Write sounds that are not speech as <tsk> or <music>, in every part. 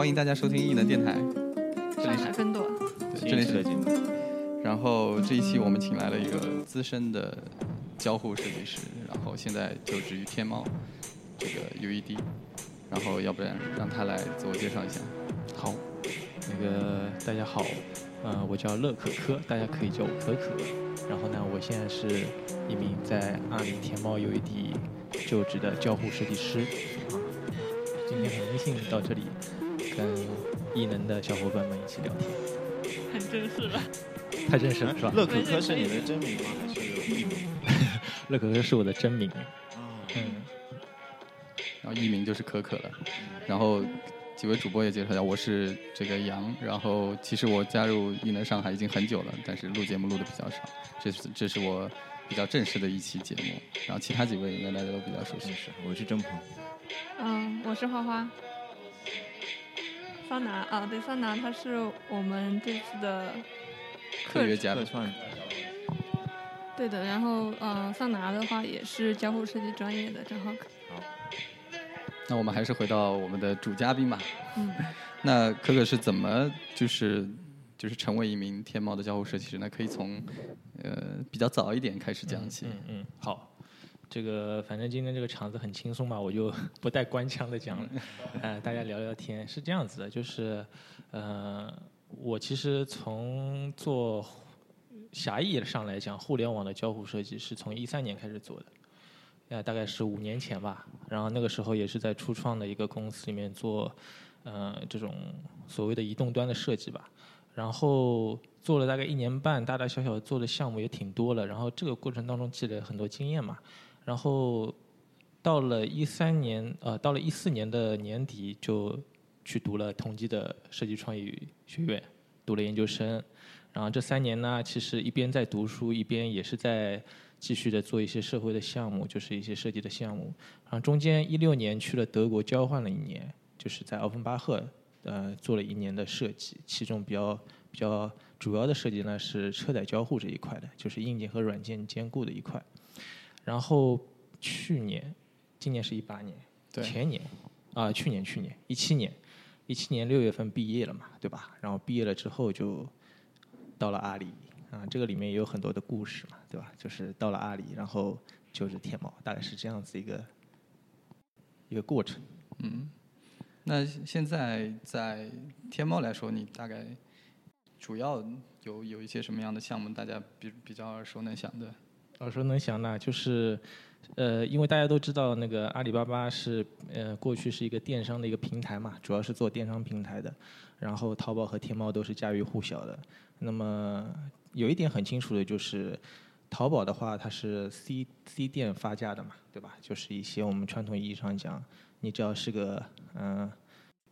欢迎大家收听异能电台，这里是海芬朵，对，这里是。然后这一期我们请来了一个资深的交互设计师，然后现在就职于天猫这个 UED，然后要不然让他来自我介绍一下。好，那个大家好，呃，我叫乐可可，大家可以叫我可可。然后呢，我现在是一名在阿里天猫 UED 就职的交互设计师。啊，今天很荣幸到这里跟异能的小伙伴们一起聊天。很真实了。太真实了，是吧？乐可可是你的真名吗？还是艺名？<laughs> 乐可可是我的真名。嗯。然后艺名就是可可了。然后几位主播也介绍一下，我是这个杨。然后其实我加入艺能上海已经很久了，但是录节目录的比较少。这是这是我比较正式的一期节目。然后其他几位应该大家都比较熟悉。是，我是郑鹏。嗯，我是花花。桑拿啊，对，桑拿他是我们这次的。特约嘉宾，对的。然后，嗯，桑拿的话也是交互设计专业的，正好。好。那我们还是回到我们的主嘉宾吧。嗯。<laughs> 那可可是怎么就是就是成为一名天猫的交互设计师呢？可以从呃比较早一点开始讲起。嗯嗯。好。这个反正今天这个场子很轻松嘛，我就 <laughs> 不带官腔的讲了。<laughs> 呃，大家聊聊天是这样子的，就是呃。我其实从做狭义上来讲，互联网的交互设计是从一三年开始做的，呃，大概是五年前吧。然后那个时候也是在初创的一个公司里面做，呃，这种所谓的移动端的设计吧。然后做了大概一年半，大大小小做的项目也挺多了。然后这个过程当中积累了很多经验嘛。然后到了一三年，呃，到了一四年的年底就。去读了同济的设计创意学院，读了研究生，然后这三年呢，其实一边在读书，一边也是在继续的做一些社会的项目，就是一些设计的项目。然后中间一六年去了德国交换了一年，就是在奥芬巴赫呃做了一年的设计，其中比较比较主要的设计呢是车载交互这一块的，就是硬件和软件兼顾的一块。然后去年，今年是一八年，前年啊，去年去年一七年。一七年六月份毕业了嘛，对吧？然后毕业了之后就到了阿里啊，这个里面也有很多的故事嘛，对吧？就是到了阿里，然后就是天猫，大概是这样子一个一个过程。嗯，那现在在天猫来说，你大概主要有有一些什么样的项目，大家比比较耳熟能详的？耳熟能详的，就是。呃，因为大家都知道，那个阿里巴巴是呃过去是一个电商的一个平台嘛，主要是做电商平台的。然后淘宝和天猫都是家喻户晓的。那么有一点很清楚的就是，淘宝的话它是 C C 店发家的嘛，对吧？就是一些我们传统意义上讲，你只要是个嗯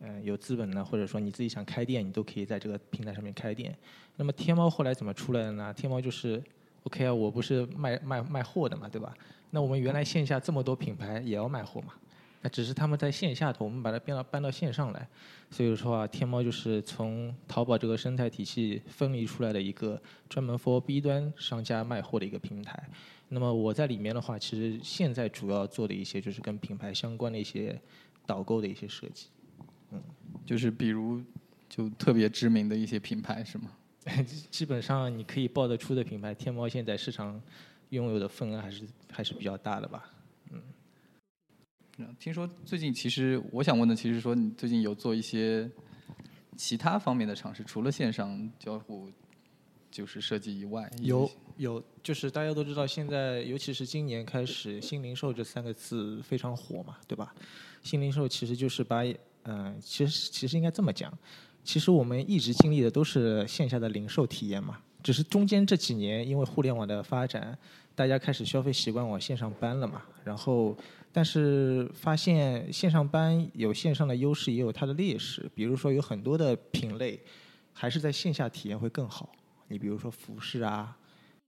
嗯有资本的，或者说你自己想开店，你都可以在这个平台上面开店。那么天猫后来怎么出来的呢？天猫就是 OK 啊，我不是卖卖卖货的嘛，对吧？那我们原来线下这么多品牌也要卖货嘛？那只是他们在线下的，我们把它变到搬到线上来。所以说啊，天猫就是从淘宝这个生态体系分离出来的一个专门 for B 端商家卖货的一个平台。那么我在里面的话，其实现在主要做的一些就是跟品牌相关的一些导购的一些设计。嗯，就是比如就特别知名的一些品牌是吗？基本上你可以报得出的品牌，天猫现在市场。拥有的份额还是还是比较大的吧，嗯。听说最近其实我想问的，其实说你最近有做一些其他方面的尝试，除了线上交互就是设计以外，有有就是大家都知道，现在尤其是今年开始，新零售这三个字非常火嘛，对吧？新零售其实就是把嗯，其实其实应该这么讲，其实我们一直经历的都是线下的零售体验嘛。只是中间这几年，因为互联网的发展，大家开始消费习惯往线上搬了嘛。然后，但是发现线上搬有线上的优势，也有它的劣势。比如说，有很多的品类还是在线下体验会更好。你比如说服饰啊，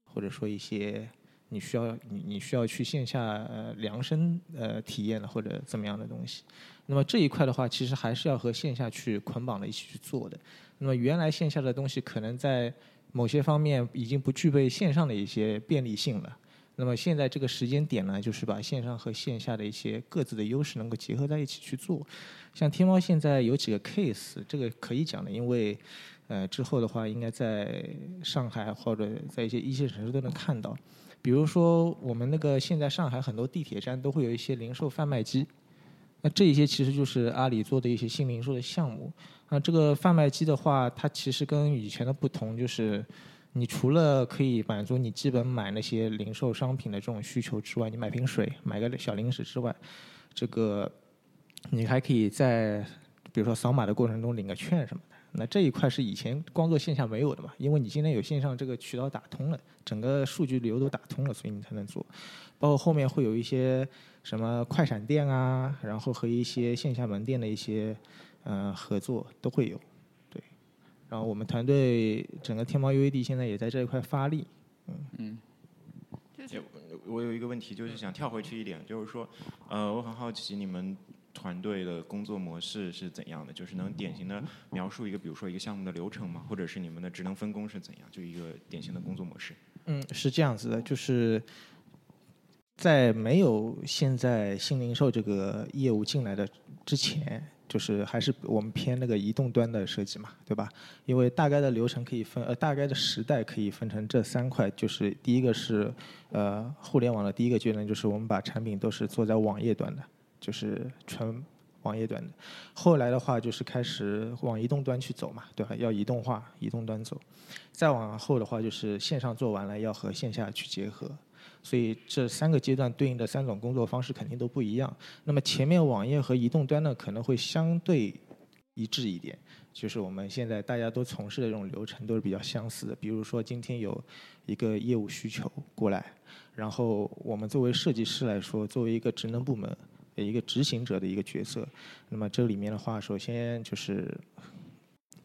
或者说一些你需要你你需要去线下呃量身呃体验的或者怎么样的东西。那么这一块的话，其实还是要和线下去捆绑的一起去做的。那么原来线下的东西可能在某些方面已经不具备线上的一些便利性了，那么现在这个时间点呢，就是把线上和线下的一些各自的优势能够结合在一起去做。像天猫现在有几个 case，这个可以讲的，因为呃之后的话，应该在上海或者在一些一线城市都能看到。比如说我们那个现在上海很多地铁站都会有一些零售贩卖机，那这一些其实就是阿里做的一些新零售的项目。啊，这个贩卖机的话，它其实跟以前的不同就是。你除了可以满足你基本买那些零售商品的这种需求之外，你买瓶水、买个小零食之外，这个你还可以在比如说扫码的过程中领个券什么的。那这一块是以前光做线下没有的嘛？因为你今天有线上这个渠道打通了，整个数据流都打通了，所以你才能做。包括后面会有一些什么快闪店啊，然后和一些线下门店的一些呃合作都会有。对然后我们团队整个天猫 UAD 现在也在这一块发力，嗯嗯。就我有一个问题，就是想跳回去一点，就是说，呃，我很好奇你们团队的工作模式是怎样的？就是能典型的描述一个，比如说一个项目的流程吗？或者是你们的职能分工是怎样？就一个典型的工作模式。嗯，是这样子的，就是在没有现在新零售这个业务进来的之前。就是还是我们偏那个移动端的设计嘛，对吧？因为大概的流程可以分，呃，大概的时代可以分成这三块。就是第一个是，呃，互联网的第一个阶段，就是我们把产品都是做在网页端的，就是纯网页端的。后来的话，就是开始往移动端去走嘛，对吧？要移动化，移动端走。再往后的话，就是线上做完了，要和线下去结合。所以这三个阶段对应的三种工作方式肯定都不一样。那么前面网页和移动端呢可能会相对一致一点，就是我们现在大家都从事的这种流程都是比较相似的。比如说今天有一个业务需求过来，然后我们作为设计师来说，作为一个职能部门的一个执行者的一个角色，那么这里面的话，首先就是。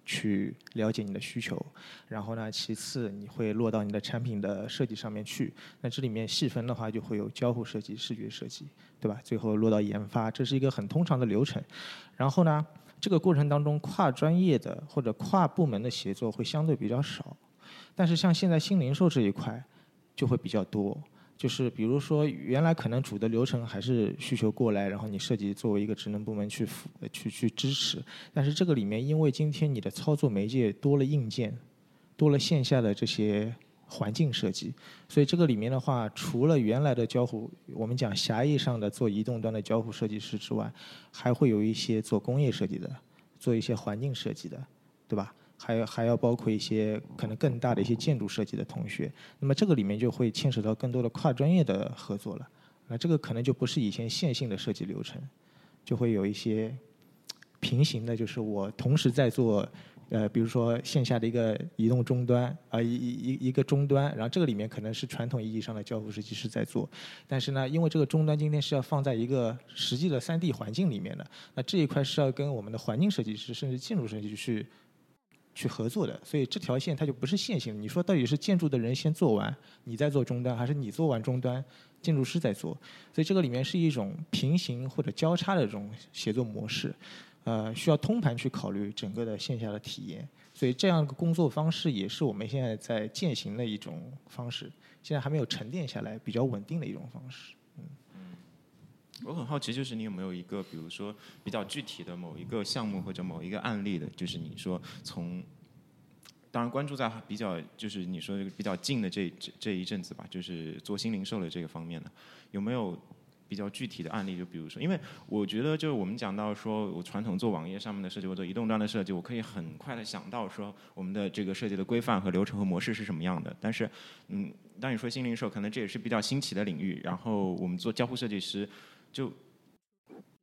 去了解你的需求，然后呢，其次你会落到你的产品的设计上面去。那这里面细分的话，就会有交互设计、视觉设计，对吧？最后落到研发，这是一个很通常的流程。然后呢，这个过程当中跨专业的或者跨部门的协作会相对比较少，但是像现在新零售这一块就会比较多。就是比如说，原来可能主的流程还是需求过来，然后你设计作为一个职能部门去辅去去支持。但是这个里面，因为今天你的操作媒介多了硬件，多了线下的这些环境设计，所以这个里面的话，除了原来的交互，我们讲狭义上的做移动端的交互设计师之外，还会有一些做工业设计的，做一些环境设计的，对吧？还还要包括一些可能更大的一些建筑设计的同学，那么这个里面就会牵扯到更多的跨专业的合作了。那这个可能就不是以前线性的设计流程，就会有一些平行的，就是我同时在做，呃，比如说线下的一个移动终端啊，一一一一个终端，然后这个里面可能是传统意义上的交互设计师在做，但是呢，因为这个终端今天是要放在一个实际的三 D 环境里面的，那这一块是要跟我们的环境设计师甚至建筑设计师去。去合作的，所以这条线它就不是线性的。你说到底是建筑的人先做完，你再做终端，还是你做完终端，建筑师在做？所以这个里面是一种平行或者交叉的这种协作模式，呃，需要通盘去考虑整个的线下的体验。所以这样一个工作方式也是我们现在在践行的一种方式，现在还没有沉淀下来，比较稳定的一种方式。我很好奇，就是你有没有一个，比如说比较具体的某一个项目或者某一个案例的，就是你说从，当然关注在比较就是你说这个比较近的这这这一阵子吧，就是做新零售的这个方面的，有没有比较具体的案例？就比如说，因为我觉得就是我们讲到说我传统做网页上面的设计或者移动端的设计，我可以很快的想到说我们的这个设计的规范和流程和模式是什么样的。但是，嗯，当你说新零售，可能这也是比较新奇的领域。然后我们做交互设计师。就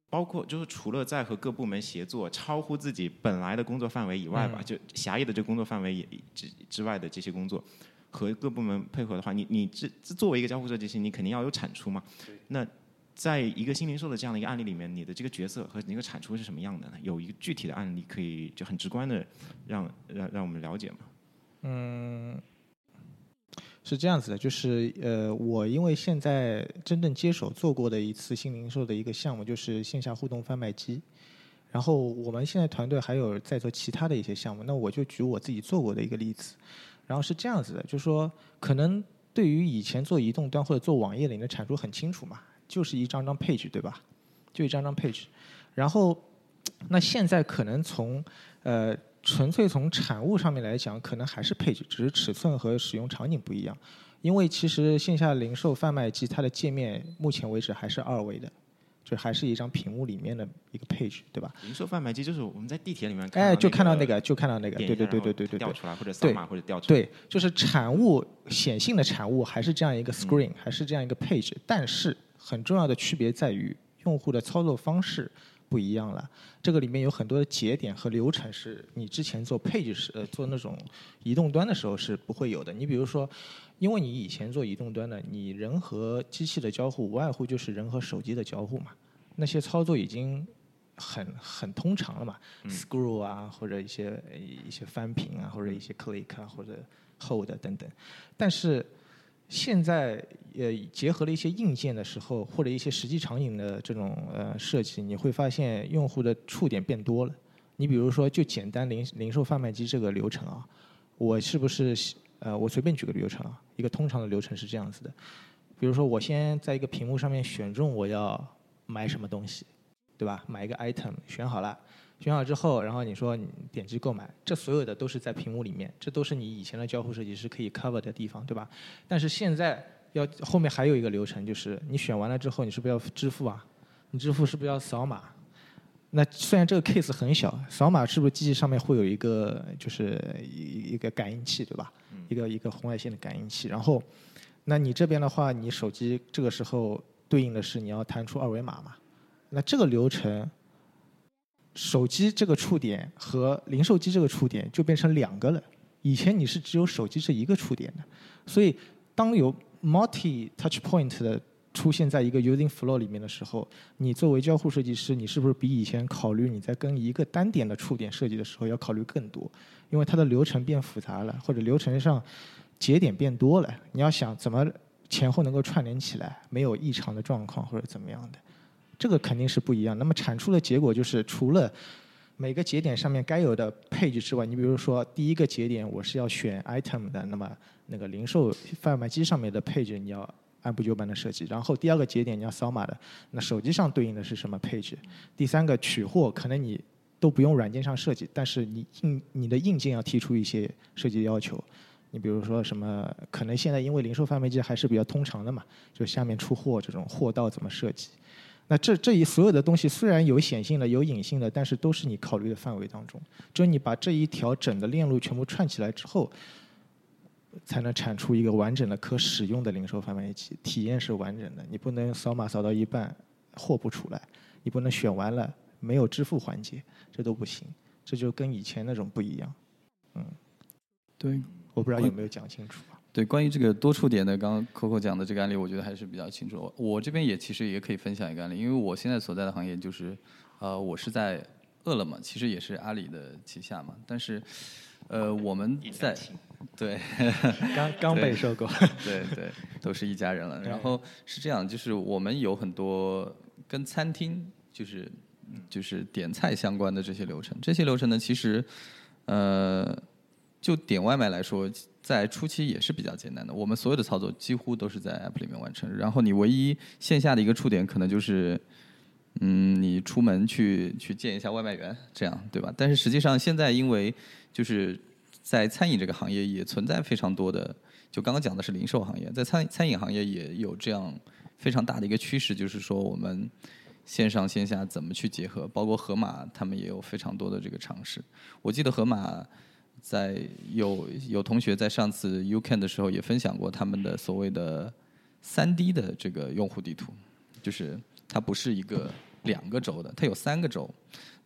包括就是除了在和各部门协作，超乎自己本来的工作范围以外吧，就狭义的这工作范围也之之外的这些工作，和各部门配合的话，你你这作为一个交互设计师，你肯定要有产出嘛。那在一个新零售的这样的一个案例里面，你的这个角色和你的产出是什么样的呢？有一个具体的案例可以就很直观的让让让我们了解吗？嗯。是这样子的，就是呃，我因为现在真正接手做过的一次新零售的一个项目，就是线下互动贩卖机。然后我们现在团队还有在做其他的一些项目，那我就举我自己做过的一个例子。然后是这样子的，就是说可能对于以前做移动端或者做网页的，你的产出很清楚嘛，就是一张张 page 对吧？就一张张 page，然后那现在可能从呃纯粹从产物上面来讲，可能还是 page，只是尺寸和使用场景不一样。因为其实线下零售贩卖机它的界面目前为止还是二维的，就还是一张屏幕里面的一个 page，对吧？零售贩卖机就是我们在地铁里面看哎，就看到那那个，就看到那个，对对对对对对对。调出来或者扫码或者调出来。对，就是产物显性的产物还是这样一个 screen，、还是这样一个 page，但是很重要的区别在于用户的操作方式不一样了。这个里面有很多的节点和流程是你之前做 page 时呃做那种移动端的时候是不会有的。你比如说，因为你以前做移动端的，你人和机器的交互无外乎就是人和手机的交互嘛，那些操作已经很很通常了嘛、s c r e w 啊，或者一些一些翻屏啊，或者一些 click 啊，或者 hold 等等。但是现在呃结合了一些硬件的时候，或者一些实际场景的这种呃设计，你会发现用户的触点变多了。你比如说，就简单零零售贩卖机这个流程啊，我是不是呃，我随便举个流程啊，一个通常的流程是这样子的，比如说我先在一个屏幕上面选中我要买什么东西，对吧？买一个 item 选好了，选好之后，然后你说你点击购买，这所有的都是在屏幕里面，这都是你以前的交互设计师可以 cover 的地方，对吧？但是现在要后面还有一个流程，就是你选完了之后，你是不是要支付啊？你支付是不是要扫码？那虽然这个 case 很小，扫码是不是机器上面会有一个就是一一个感应器，对吧？一个一个红外线的感应器，然后，那你这边的话，你手机这个时候对应的是你要弹出二维码嘛？那这个流程，手机这个触点和零售机这个触点就变成两个了。以前你是只有手机这一个触点的，所以当有 multi touch point 的出现在一个 using flow 里面的时候，你作为交互设计师，你是不是比以前考虑你在跟一个单点的触点设计的时候要考虑更多？因为它的流程变复杂了，或者流程上节点变多了，你要想怎么前后能够串联起来，没有异常的状况或者怎么样的，这个肯定是不一样。那么产出的结果就是，除了每个节点上面该有的配置之外，你比如说第一个节点我是要选 item 的，那么那个零售贩卖机上面的配置你要按部就班的设计。然后第二个节点你要扫码的，那手机上对应的是什么配置？第三个取货可能你都不用软件上设计，但是你硬你的硬件要提出一些设计要求。你比如说什么，可能现在因为零售贩卖机还是比较通常的嘛，就下面出货这种货道怎么设计？那这这一所有的东西虽然有显性的、有隐性的，但是都是你考虑的范围当中。只有你把这一条整的链路全部串起来之后，才能产出一个完整的可使用的零售贩卖机，体验是完整的。你不能扫码扫到一半货不出来，你不能选完了没有支付环节，这都不行。这就跟以前那种不一样。嗯，对我不知道有没有讲清楚。对，关于这个多触点的，刚刚 Coco 讲的这个案例，我觉得还是比较清楚。我我这边也其实也可以分享一个案例，因为我现在所在的行业就是，呃，我是在饿了么，其实也是阿里的旗下嘛，但是，呃，我们在对刚刚被收购，<laughs> 对对，都是一家人了。然后是这样，就是我们有很多跟餐厅就是就是点菜相关的这些流程，这些流程呢，其实呃，就点外卖来说，在初期也是比较简单的。我们所有的操作几乎都是在 App 里面完成，然后你唯一线下的一个触点可能就是。嗯，你出门去去见一下外卖员，这样对吧？但是实际上现在因为就是在餐饮这个行业也存在非常多的，就刚刚讲的是零售行业，在餐餐饮行业也有这样非常大的一个趋势，就是说我们线上线下怎么去结合，包括盒马他们也有非常多的这个尝试。我记得盒马在有有同学在上次 UCAN 的时候也分享过他们的所谓的三 D 的这个用户地图，就是它不是一个两个轴的，它有三个轴。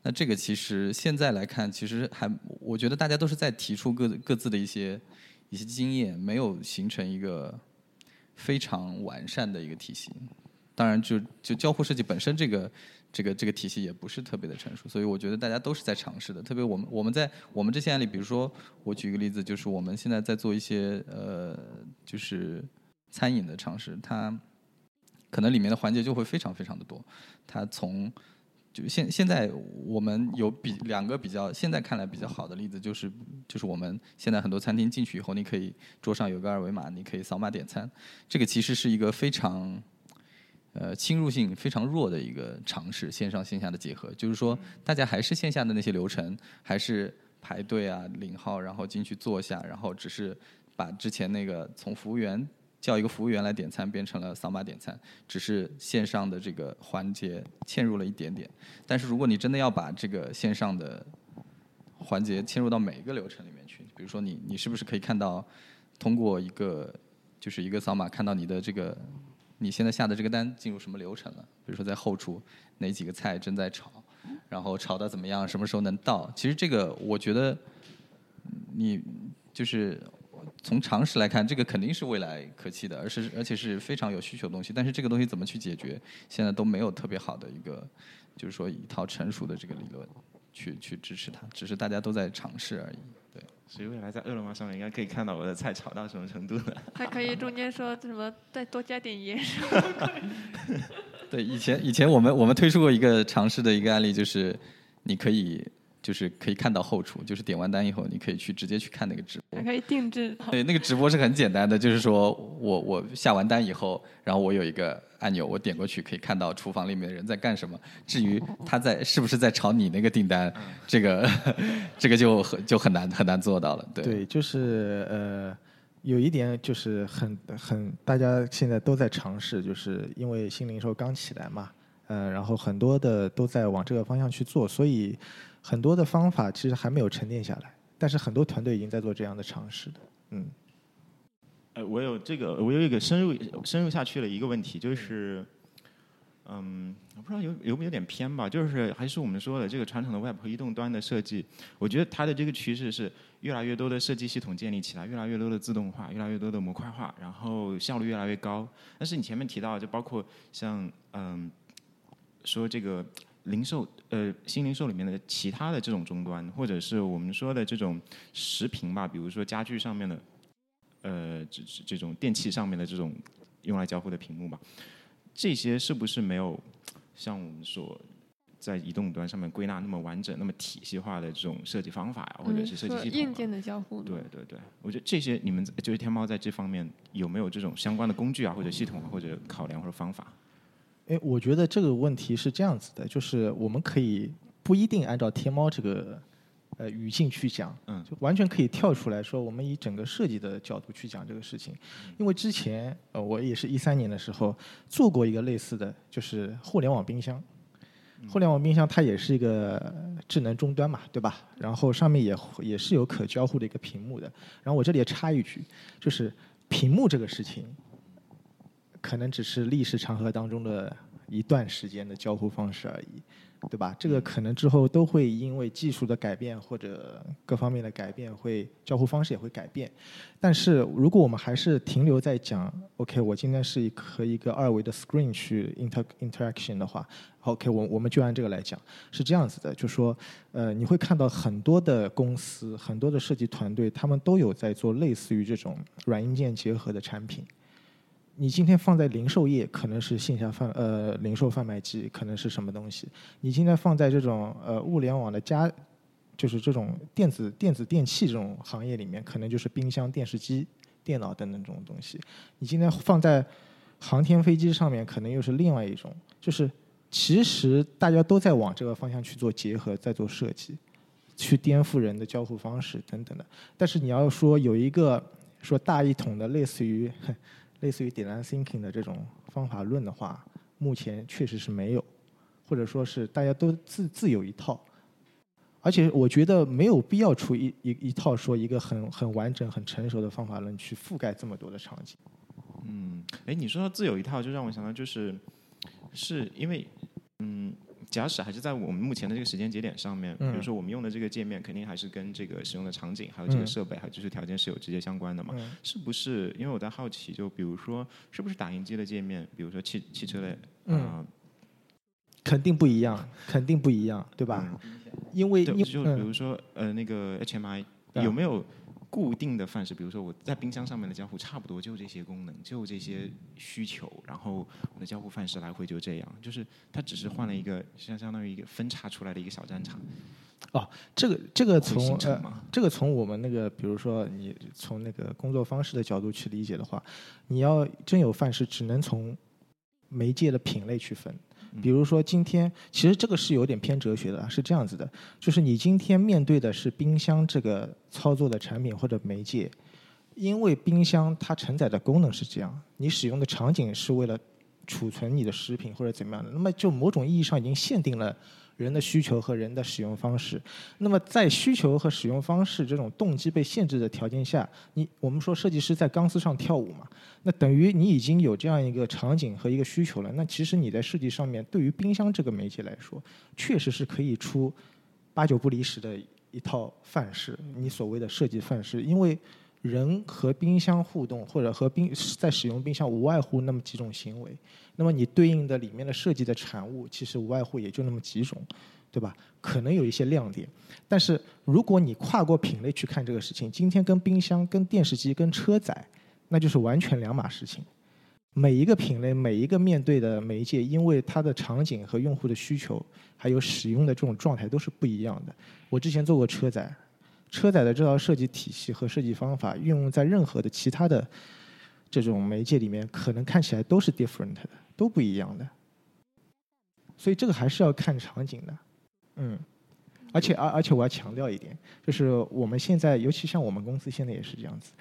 那这个其实现在来看，其实还我觉得大家都是在提出各各自的一些一些经验，没有形成一个非常完善的一个体系。当然就，就交互设计本身这个这个这个体系也不是特别的成熟，所以我觉得大家都是在尝试的。特别我们我们在我们这些案例，比如说我举一个例子，就是我们现在在做一些呃，就是餐饮的尝试，它可能里面的环节就会非常非常的多。它从就现现在我们有比两个比较现在看来比较好的例子，就是就是我们现在很多餐厅进去以后，你可以桌上有个二维码，你可以扫码点餐，这个其实是一个非常。呃，侵入性非常弱的一个尝试，线上线下的结合，就是说，大家还是线下的那些流程，还是排队啊、领号，然后进去坐下，然后只是把之前那个从服务员叫一个服务员来点餐，变成了扫码点餐，只是线上的这个环节嵌入了一点点。但是如果你真的要把这个线上的环节嵌入到每一个流程里面去，比如说你你是不是可以看到通过一个就是一个扫码看到你的这个。你现在下的这个单进入什么流程了？比如说在后厨哪几个菜正在炒，然后炒的怎么样？什么时候能到？其实这个我觉得，你就是从常识来看，这个肯定是未来可期的，而是而且是非常有需求的东西。但是这个东西怎么去解决，现在都没有特别好的一个，就是说一套成熟的这个理论去去支持它，只是大家都在尝试而已。所以未来在饿了么上面应该可以看到我的菜炒到什么程度了。还可以中间说什么再多加点盐。<laughs> 对，以前以前我们我们推出过一个尝试的一个案例，就是你可以。就是可以看到后厨，就是点完单以后，你可以去直接去看那个直播。还可以定制。对，那个直播是很简单的，就是说我我下完单以后，然后我有一个按钮，我点过去可以看到厨房里面的人在干什么。至于他在是不是在炒你那个订单，这个这个就很就很难很难做到了。对，对，就是呃，有一点就是很很大家现在都在尝试，就是因为新零售刚起来嘛，呃，然后很多的都在往这个方向去做，所以。很多的方法其实还没有沉淀下来，但是很多团队已经在做这样的尝试的。嗯，呃，我有这个，我有一个深入深入下去的一个问题，就是，嗯，我不知道有有没有点偏吧，就是还是我们说的这个传统的 Web 和移动端的设计，我觉得它的这个趋势是越来越多的设计系统建立起来，越来越多的自动化，越来越多的模块化，然后效率越来越高。但是你前面提到，就包括像嗯，说这个。零售呃，新零售里面的其他的这种终端，或者是我们说的这种实屏吧，比如说家具上面的，呃，这这种电器上面的这种用来交互的屏幕吧，这些是不是没有像我们所在移动端上面归纳那么完整、那么体系化的这种设计方法呀，或者是设计系统？硬件的交互。对对对，我觉得这些你们就是天猫在这方面有没有这种相关的工具啊，或者系统，或者考量或者方法？哎，我觉得这个问题是这样子的，就是我们可以不一定按照天猫这个呃语境去讲，嗯，就完全可以跳出来说，我们以整个设计的角度去讲这个事情。因为之前呃，我也是一三年的时候做过一个类似的，就是互联网冰箱。互联网冰箱它也是一个智能终端嘛，对吧？然后上面也也是有可交互的一个屏幕的。然后我这里也插一句，就是屏幕这个事情。可能只是历史长河当中的一段时间的交互方式而已，对吧？这个可能之后都会因为技术的改变或者各方面的改变，会交互方式也会改变。但是如果我们还是停留在讲，OK，我今天是和一个二维的 screen 去 inter interaction 的话，OK，我我们就按这个来讲，是这样子的，就说，呃，你会看到很多的公司、很多的设计团队，他们都有在做类似于这种软硬件结合的产品。你今天放在零售业，可能是线下贩呃零售贩卖机，可能是什么东西？你今天放在这种呃物联网的家，就是这种电子电子电器这种行业里面，可能就是冰箱、电视机、电脑等等这种东西。你今天放在航天飞机上面，可能又是另外一种。就是其实大家都在往这个方向去做结合，在做设计，去颠覆人的交互方式等等的。但是你要说有一个说大一统的，类似于。类似于 design thinking 的这种方法论的话，目前确实是没有，或者说是大家都自自有一套，而且我觉得没有必要出一一一套说一个很很完整、很成熟的方法论去覆盖这么多的场景。嗯，哎，你说到自有一套，就让我想到就是，是因为，嗯。假使还是在我们目前的这个时间节点上面，比如说我们用的这个界面，肯定还是跟这个使用的场景、还有这个设备、还有技术条件是有直接相关的嘛？是不是？因为我在好奇，就比如说，是不是打印机的界面，比如说汽汽车类，嗯，肯定不一样，肯定不一样，对吧？因为就比如说，呃，那个 HMI 有没有固定的范式，比如说我在冰箱上面的交互差不多就这些功能，就这些需求，然后我的交互范式来回就这样，就是它只是换了一个相相当于一个分叉出来的一个小战场。哦，这个这个从？这个从我们那个，比如说你从那个工作方式的角度去理解的话，你要真有范式，只能从媒介的品类去分。比如说今天，其实这个是有点偏哲学的，是这样子的，就是你今天面对的是冰箱这个操作的产品或者媒介，因为冰箱它承载的功能是这样，你使用的场景是为了储存你的食品或者怎么样的，那么就某种意义上已经限定了人的需求和人的使用方式。那么在需求和使用方式这种动机被限制的条件下，你我们说设计师在钢丝上跳舞嘛，那等于你已经有这样一个场景和一个需求了。那其实你在设计上面，对于冰箱这个媒介来说，确实是可以出八九不离十的一套范式，你所谓的设计范式，因为人和冰箱互动或者和冰在使用冰箱无外乎那么几种行为，那么你对应的里面的设计的产物，其实无外乎也就那么几种，对吧？可能有一些亮点，但是如果你跨过品类去看这个事情，今天跟冰箱、跟电视机、跟车载，那就是完全两码事情。每一个品类、每一个面对的媒介，因为它的场景和用户的需求，还有使用的这种状态都是不一样的。我之前做过车载，车载的这套设计体系和设计方法，运用在任何的其他的这种媒介里面，可能看起来都是 different 的，都不一样的。所以这个还是要看场景的，嗯。而且而而且我要强调一点，就是我们现在，尤其像我们公司现在也是这样子，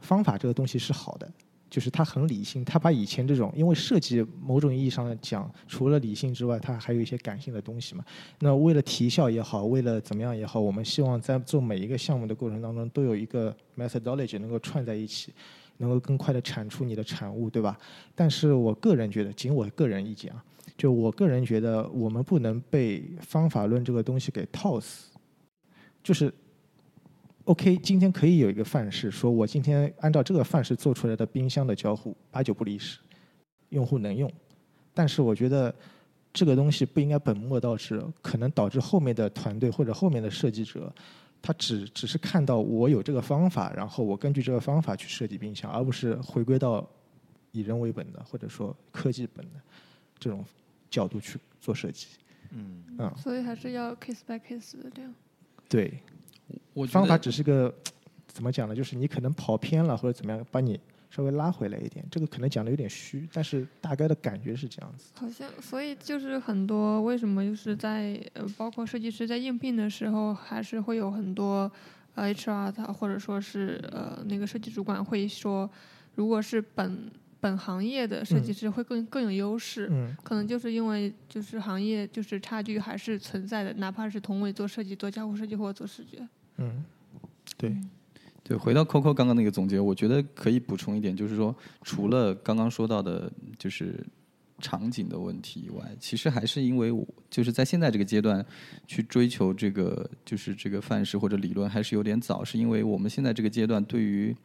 方法这个东西是好的，就是他很理性，他把以前这种，因为设计某种意义上讲，除了理性之外，它还有一些感性的东西嘛。那为了提效也好，为了怎么样也好，我们希望在做每一个项目的过程当中，都有一个 methodology 能够串在一起，能够更快的产出你的产物，对吧？但是我个人觉得，仅我个人意见啊，就我个人觉得，我们不能被方法论这个东西给套死，就是。OK，今天可以有一个范式，说我今天按照这个范式做出来的冰箱的交互八九不离十，用户能用。但是我觉得这个东西不应该本末倒置，可能导致后面的团队或者后面的设计者，他只只是看到我有这个方法，然后我根据这个方法去设计冰箱，而不是回归到以人为本的或者说科技本的这种角度去做设计。嗯，嗯，所以还是要 case by case 的这样。对。我方法只是个 <tsk> 怎么讲呢？就是你可能跑偏了或者怎么样，把你稍微拉回来一点。这个可能讲的有点虚，但是大概的感觉是这样子。好像，所以就是很多为什么就是在呃，包括设计师在应聘的时候，还是会有很多呃 HR 他或者说是呃那个设计主管会说，如果是本本行业的设计嗯。师会更更有优势，嗯。可能就是因为就是行业就是差距还是存在的，哪怕是同位做设计、做交互设计或者做视觉。嗯，对，对，回到 Coco 刚刚那个总结，我觉得可以补充一点，就是说，除了刚刚说到的，就是场景的问题以外，其实还是因为我就是在现在这个阶段去追求这个就是这个范式或者理论还是有点早，是因为我们现在这个阶段对于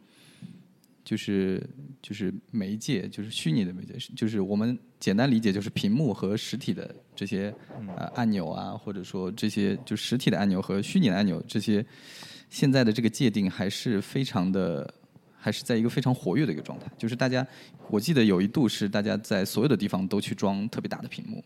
就是就是媒介，就是虚拟的媒介，就是我们简单理解就是屏幕和实体的这些呃按钮啊，或者说这些就实体的按钮和虚拟的按钮这些，现在的这个界定还是非常的，还是在一个非常活跃的一个状态。就是大家，我记得有一度是大家在所有的地方都去装特别大的屏幕，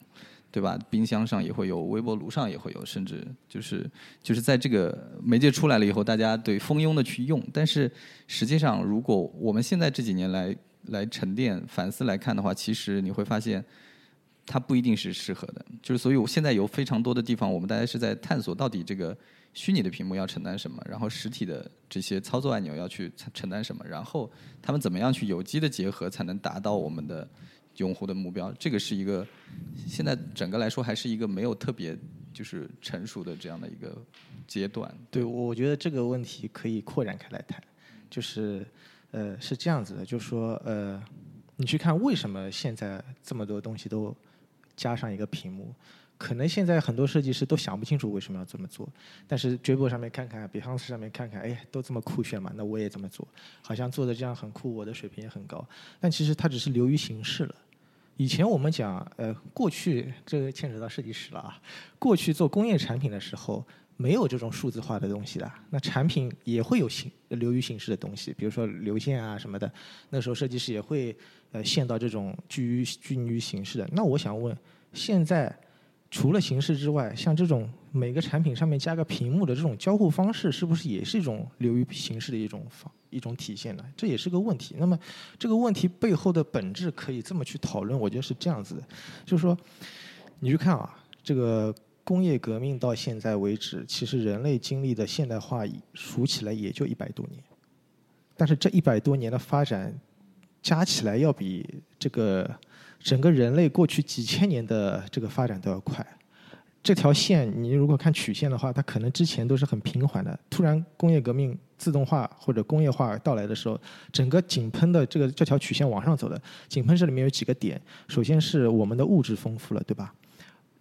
对吧？冰箱上也会有，微波炉上也会有，甚至就是就是在这个媒介出来了以后，大家对蜂拥的去用。但是实际上，如果我们现在这几年来来沉淀反思来看的话，其实你会发现。它不一定是适合的，就是所以我现在有非常多的地方，我们大家是在探索到底这个虚拟的屏幕要承担什么，然后实体的这些操作按钮要去承担什么，然后他们怎么样去有机的结合，才能达到我们的用户的目标。这个是一个现在整个来说还是一个没有特别就是成熟的这样的一个阶段。对，我觉得这个问题可以扩展开来谈，就是呃是这样子的，就是说呃，你去看为什么现在这么多东西都加上一个屏幕，可能现在很多设计师都想不清楚为什么要这么做，但是 d r i b l 上面看看，Behance 上面看看，哎，都这么酷炫嘛，那我也这么做，好像做的这样很酷，我的水平也很高，但其实它只是流于形式了。以前我们讲，呃，过去这个牵扯到设计师了啊。过去做工业产品的时候，没有这种数字化的东西的，那产品也会有形流于形式的东西，比如说流线啊什么的。那时候设计师也会呃陷到这种拘于拘泥于形式的。那我想问，现在除了形式之外，像这种每个产品上面加个屏幕的这种交互方式，是不是也是一种流于形式的一种方一种体现呢？这也是个问题。那么这个问题背后的本质可以这么去讨论，我觉得是这样子的，就是说，你去看啊，这个。工业革命到现在为止，其实人类经历的现代化数起来也就一百多年，但是这一百多年的发展加起来要比这个整个人类过去几千年的这个发展都要快。这条线你如果看曲线的话，它可能之前都是很平缓的，突然工业革命、自动化或者工业化到来的时候，整个井喷的这个这条曲线往上走的。井喷这里面有几个点，首先是我们的物质丰富了，对吧？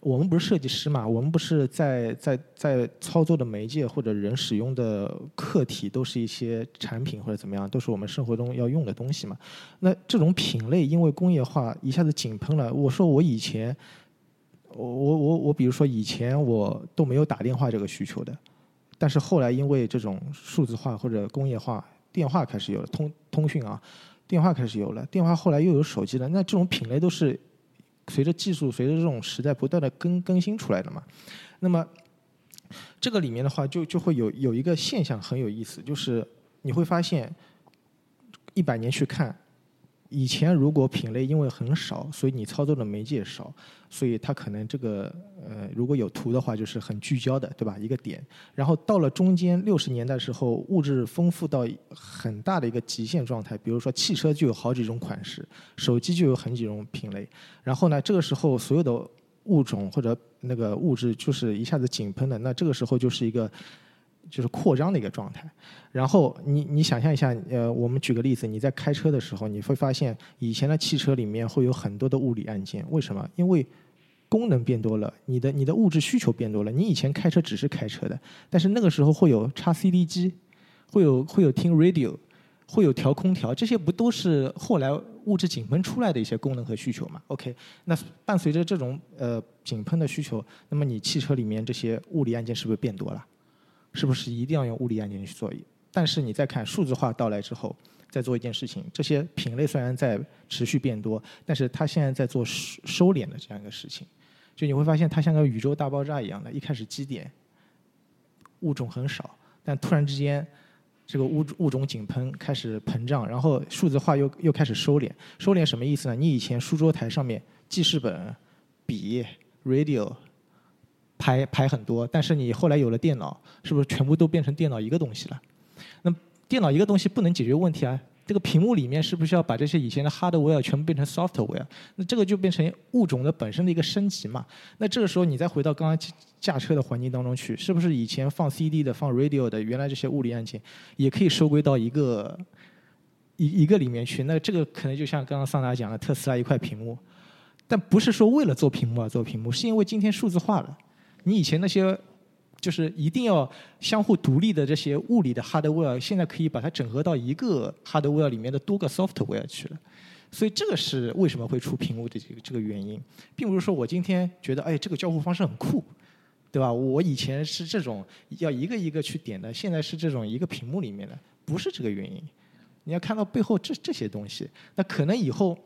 我们不是设计师嘛？我们不是在在在操作的媒介或者人使用的客体都是一些产品或者怎么样，都是我们生活中要用的东西嘛？那这种品类因为工业化一下子井喷了。我说我以前，我我我我，比如说以前我都没有打电话这个需求的，但是后来因为这种数字化或者工业化，电话开始有了通通讯啊，电话开始有了，电话后来又有手机了，那这种品类都是。随着技术，随着这种时代不断的更更新出来的嘛，那么这个里面的话，就就会有有一个现象很有意思，就是你会发现一百年去看。以前如果品类因为很少，所以你操作的媒介少，所以它可能这个呃如果有图的话就是很聚焦的，对吧？一个点。然后到了中间六十年代时候，物质丰富到很大的一个极限状态，比如说汽车就有好几种款式，手机就有很几种品类。然后呢，这个时候所有的物种或者那个物质就是一下子井喷的，那这个时候就是一个。就是扩张的一个状态，然后你你想象一下，呃，我们举个例子，你在开车的时候，你会发现以前的汽车里面会有很多的物理按键，为什么？因为功能变多了，你的你的物质需求变多了。你以前开车只是开车的，但是那个时候会有插 CD 机，会有会有听 radio，会有调空调，这些不都是后来物质井喷出来的一些功能和需求吗？OK，那伴随着这种呃井喷的需求，那么你汽车里面这些物理按键是不是变多了？是不是一定要用物理按键去做？但是你再看数字化到来之后，再做一件事情，这些品类虽然在持续变多，但是它现在在做收收敛的这样一个事情。就你会发现，它像个宇宙大爆炸一样的，一开始基点物种很少，但突然之间这个物物种井喷开始膨胀，然后数字化又又开始收敛。收敛什么意思呢？你以前书桌台上面记事本、笔、radio。排排很多，但是你后来有了电脑，是不是全部都变成电脑一个东西了？那电脑一个东西不能解决问题啊！这个屏幕里面是不是要把这些以前的 hardware 全部变成 software？那这个就变成物种的本身的一个升级嘛？那这个时候你再回到刚刚驾车的环境当中去，是不是以前放 CD 的、放 radio 的，原来这些物理按键也可以收归到一个一一个里面去？那这个可能就像刚刚桑达讲的，特斯拉一块屏幕，但不是说为了做屏幕而做屏幕，是因为今天数字化了。你以前那些就是一定要相互独立的这些物理的 hardware，现在可以把它整合到一个 hardware 里面的多个 software 去了，所以这个是为什么会出屏幕的这个这个原因，并不是说我今天觉得哎这个交互方式很酷，对吧？我以前是这种要一个一个去点的，现在是这种一个屏幕里面的，不是这个原因。你要看到背后这这些东西，那可能以后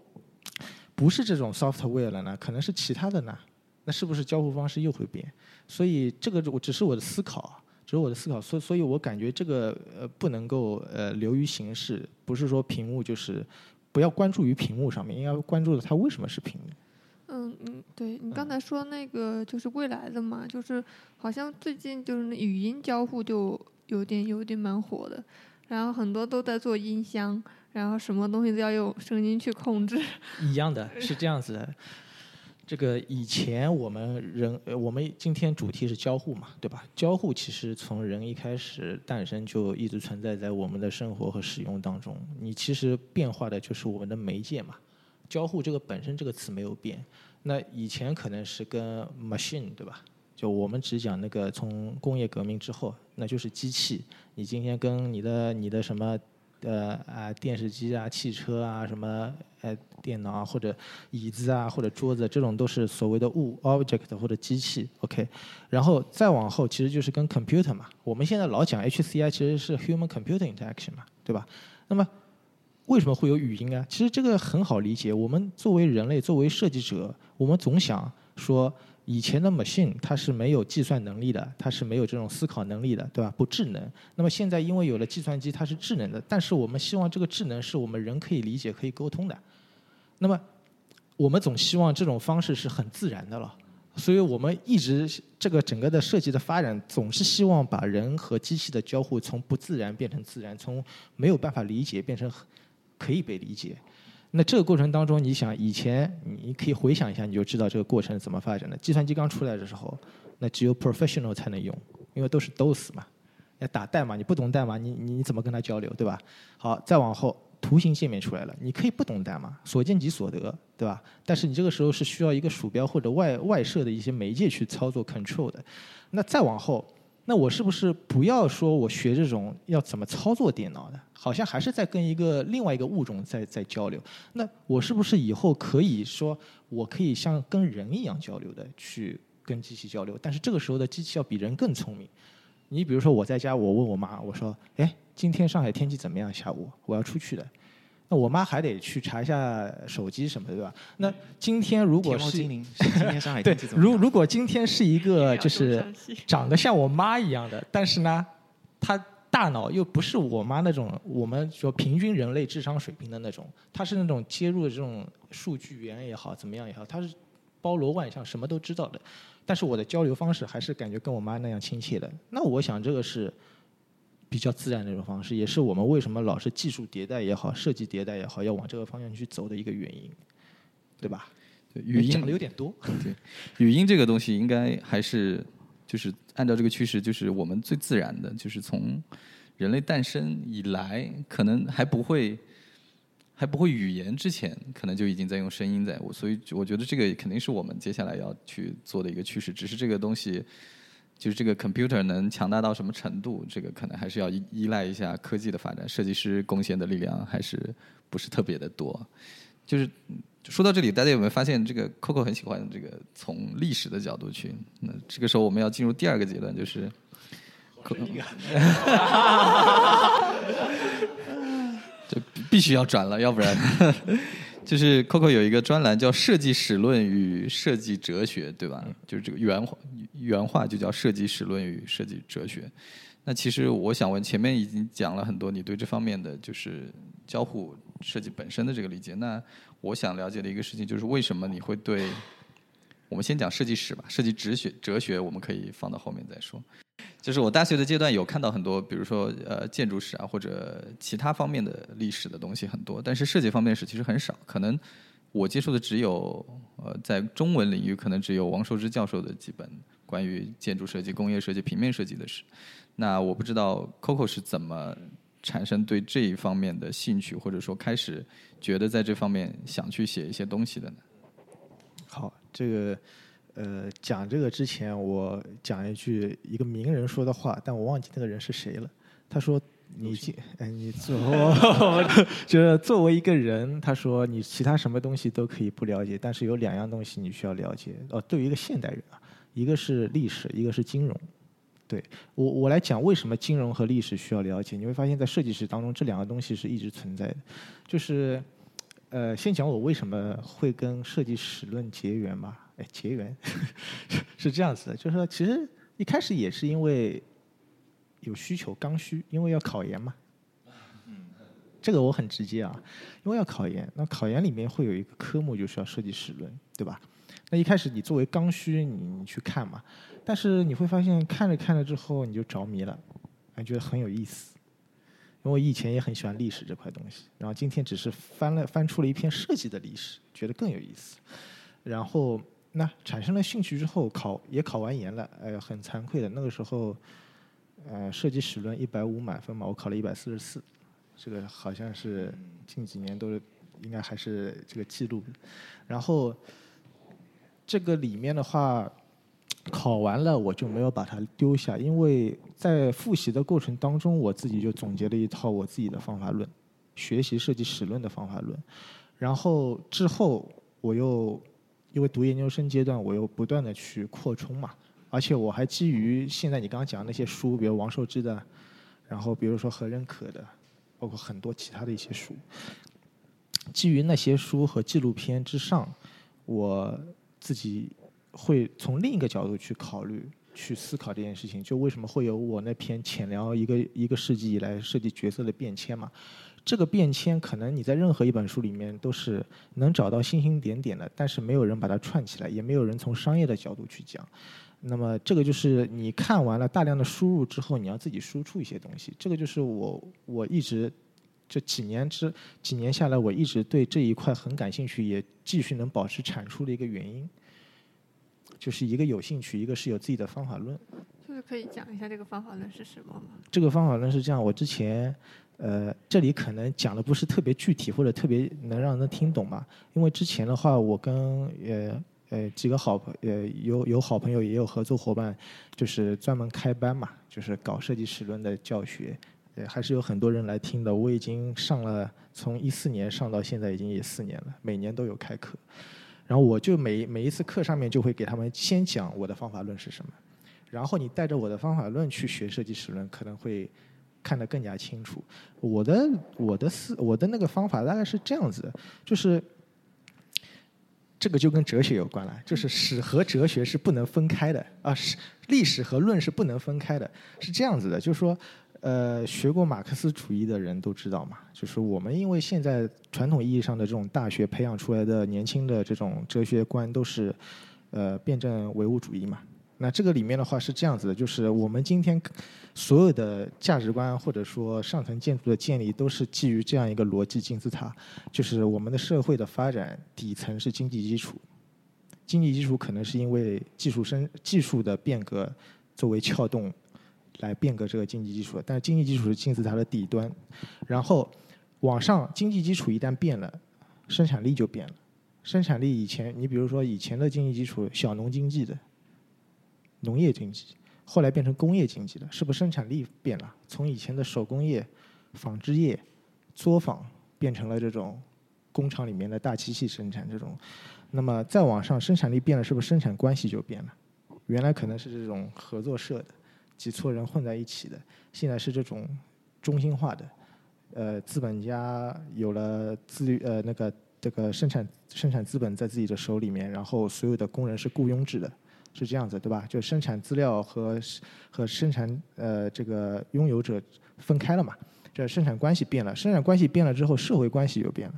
不是这种 software 了呢，可能是其他的呢。那是不是交互方式又会变？所以这个我只是我的思考，只是我的思考。所所以，我感觉这个呃不能够呃流于形式，不是说屏幕就是不要关注于屏幕上面，应该关注的它为什么是屏幕。嗯嗯，对你刚才说那个就是未来的嘛，就是好像最近就是那语音交互就有点有点蛮火的，然后很多都在做音箱，然后什么东西都要用声音去控制。一样的是这样子的。这个以前我们人，我们今天主题是交互嘛，对吧？交互其实从人一开始诞生就一直存在在我们的生活和使用当中。你其实变化的就是我们的媒介嘛。交互这个本身这个词没有变，那以前可能是跟 machine 对吧？就我们只讲那个从工业革命之后，那就是机器。你今天跟你的你的什么的啊电视机啊、汽车啊、什么呃电脑啊或者椅子啊或者桌子，这种都是所谓的物 object 或者机器。OK，然后再往后其实就是跟 computer 嘛。我们现在老讲 HCI 其实是 human computer interaction 嘛，对吧？那么为什么会有语音啊？其实这个很好理解。我们作为人类，作为设计者，我们总想说。以前的 machine 它是没有计算能力的，它是没有这种思考能力的，对吧？不智能。那么现在因为有了计算机，它是智能的。但是我们希望这个智能是我们人可以理解、可以沟通的。那么我们总希望这种方式是很自然的了。所以我们一直这个整个的设计的发展，总是希望把人和机器的交互从不自然变成自然，从没有办法理解变成可以被理解。那这个过程当中，你想以前你可以回想一下，你就知道这个过程怎么发展的。计算机刚出来的时候，那只有 professional 才能用，因为都是 DOS 嘛，要打代码，你不懂代码，你你怎么跟他交流，对吧？好，再往后，图形界面出来了，你可以不懂代码，所见即所得，对吧？但是你这个时候是需要一个鼠标或者外外设的一些媒介去操作 control 的。那再往后。那我是不是不要说我学这种要怎么操作电脑的？好像还是在跟一个另外一个物种在在交流。那我是不是以后可以说我可以像跟人一样交流的去跟机器交流？但是这个时候的机器要比人更聪明。你比如说我在家，我问我妈，我说：“哎，今天上海天气怎么样？下午我要出去的。”那我妈还得去查一下手机什么的，对吧？那今天如果是 <laughs> 今天上海天气怎么样？如如果今天是一个 <laughs> 就是长得像我妈一样的，但是呢，她大脑又不是我妈那种我们说平均人类智商水平的那种，她是那种接入的这种数据源也好，怎么样也好，她是包罗万象，什么都知道的。但是我的交流方式还是感觉跟我妈那样亲切的。那我想这个是。比较自然的一种方式，也是我们为什么老是技术迭代也好，设计迭代也好，要往这个方向去走的一个原因，对吧？语音讲的有点多。<laughs> 对，语音这个东西应该还是就是按照这个趋势，就是我们最自然的，就是从人类诞生以来，可能还不会还不会语言之前，可能就已经在用声音在。我所以我觉得这个肯定是我们接下来要去做的一个趋势，只是这个东西。就是这个 computer 能强大到什么程度，这个可能还是要依依赖一下科技的发展，设计师贡献的力量还是不是特别的多。就是说到这里，大家有没有发现，这个 Coco 很喜欢这个从历史的角度去？那这个时候我们要进入第二个阶段，就是，<laughs> 就必须要转了，要不然。就是 Coco 有一个专栏叫《设计史论与设计哲学》，对吧？就是这个原话原话就叫《设计史论与设计哲学》。那其实我想问，前面已经讲了很多你对这方面的就是交互设计本身的这个理解。那我想了解的一个事情就是，为什么你会对？我们先讲设计史吧，设计哲学哲学我们可以放到后面再说。就是我大学的阶段有看到很多，比如说呃建筑史啊或者其他方面的历史的东西很多，但是设计方面史其实很少。可能我接触的只有呃在中文领域可能只有王寿之教授的几本关于建筑设计、工业设计、平面设计的史。那我不知道 Coco 是怎么产生对这一方面的兴趣，或者说开始觉得在这方面想去写一些东西的呢？好，这个。呃，讲这个之前，我讲一句一个名人说的话，但我忘记那个人是谁了。他说：“你进，哎，你做，<laughs> 就是作为一个人，他说你其他什么东西都可以不了解，但是有两样东西你需要了解。哦，对于一个现代人啊，一个是历史，一个是金融。对我，我来讲为什么金融和历史需要了解。你会发现在设计师当中，这两个东西是一直存在的。就是，呃，先讲我为什么会跟设计史论结缘吧。哎，结缘 <laughs> 是这样子的，就是说，其实一开始也是因为有需求，刚需，因为要考研嘛。这个我很直接啊，因为要考研，那考研里面会有一个科目就是要设计史论，对吧？那一开始你作为刚需，你你去看嘛，但是你会发现看着看着之后你就着迷了，感觉很有意思。因为我以前也很喜欢历史这块东西，然后今天只是翻了翻出了一篇设计的历史，觉得更有意思，然后。那产生了兴趣之后，考也考完研了，哎呀，很惭愧的，那个时候，呃，设计史论一百五满分嘛，我考了一百四十四，这个好像是近几年都是应该还是这个记录。然后这个里面的话，考完了我就没有把它丢下，因为在复习的过程当中，我自己就总结了一套我自己的方法论，学习设计史论的方法论。然后之后我又因为读研究生阶段，我又不断的去扩充嘛，而且我还基于现在你刚刚讲的那些书，比如王寿之的，然后比如说何认可的，包括很多其他的一些书，基于那些书和纪录片之上，我自己会从另一个角度去考虑、去思考这件事情。就为什么会有我那篇浅聊一个一个世纪以来设计角色的变迁嘛？这个变迁可能你在任何一本书里面都是能找到星星点点的，但是没有人把它串起来，也没有人从商业的角度去讲。那么这个就是你看完了大量的输入之后，你要自己输出一些东西。这个就是我我一直这几年之几年下来，我一直对这一块很感兴趣，也继续能保持产出的一个原因，就是一个有兴趣，一个是有自己的方法论。就是可以讲一下这个方法论是什么吗？这个方法论是这样，我之前。呃，这里可能讲的不是特别具体，或者特别能让人听懂嘛。因为之前的话，我跟呃呃几个好朋呃有有好朋友，也有合作伙伴，就是专门开班嘛，就是搞设计史论的教学，呃还是有很多人来听的。我已经上了，从一四年上到现在已经也四年了，每年都有开课。然后我就每每一次课上面就会给他们先讲我的方法论是什么，然后你带着我的方法论去学设计史论，可能会。看得更加清楚。我的我的思我的那个方法大概是这样子的，就是这个就跟哲学有关了，就是史和哲学是不能分开的啊，史历史和论是不能分开的，是这样子的。就是说，呃，学过马克思主义的人都知道嘛，就是我们因为现在传统意义上的这种大学培养出来的年轻的这种哲学观都是呃辩证唯物主义嘛。那这个里面的话是这样子的，就是我们今天所有的价值观或者说上层建筑的建立，都是基于这样一个逻辑金字塔，就是我们的社会的发展底层是经济基础，经济基础可能是因为技术生技术的变革作为撬动来变革这个经济基础，但是经济基础是金字塔的底端，然后往上经济基础一旦变了，生产力就变了，生产力以前你比如说以前的经济基础小农经济的。农业经济后来变成工业经济了，是不是生产力变了？从以前的手工业、纺织业、作坊变成了这种工厂里面的大机器生产这种。那么再往上，生产力变了，是不是生产关系就变了？原来可能是这种合作社的几撮人混在一起的，现在是这种中心化的。呃，资本家有了资呃那个这个生产生产资本在自己的手里面，然后所有的工人是雇佣制的。是这样子，对吧？就生产资料和和生产呃这个拥有者分开了嘛，这生产关系变了，生产关系变了之后，社会关系就变了，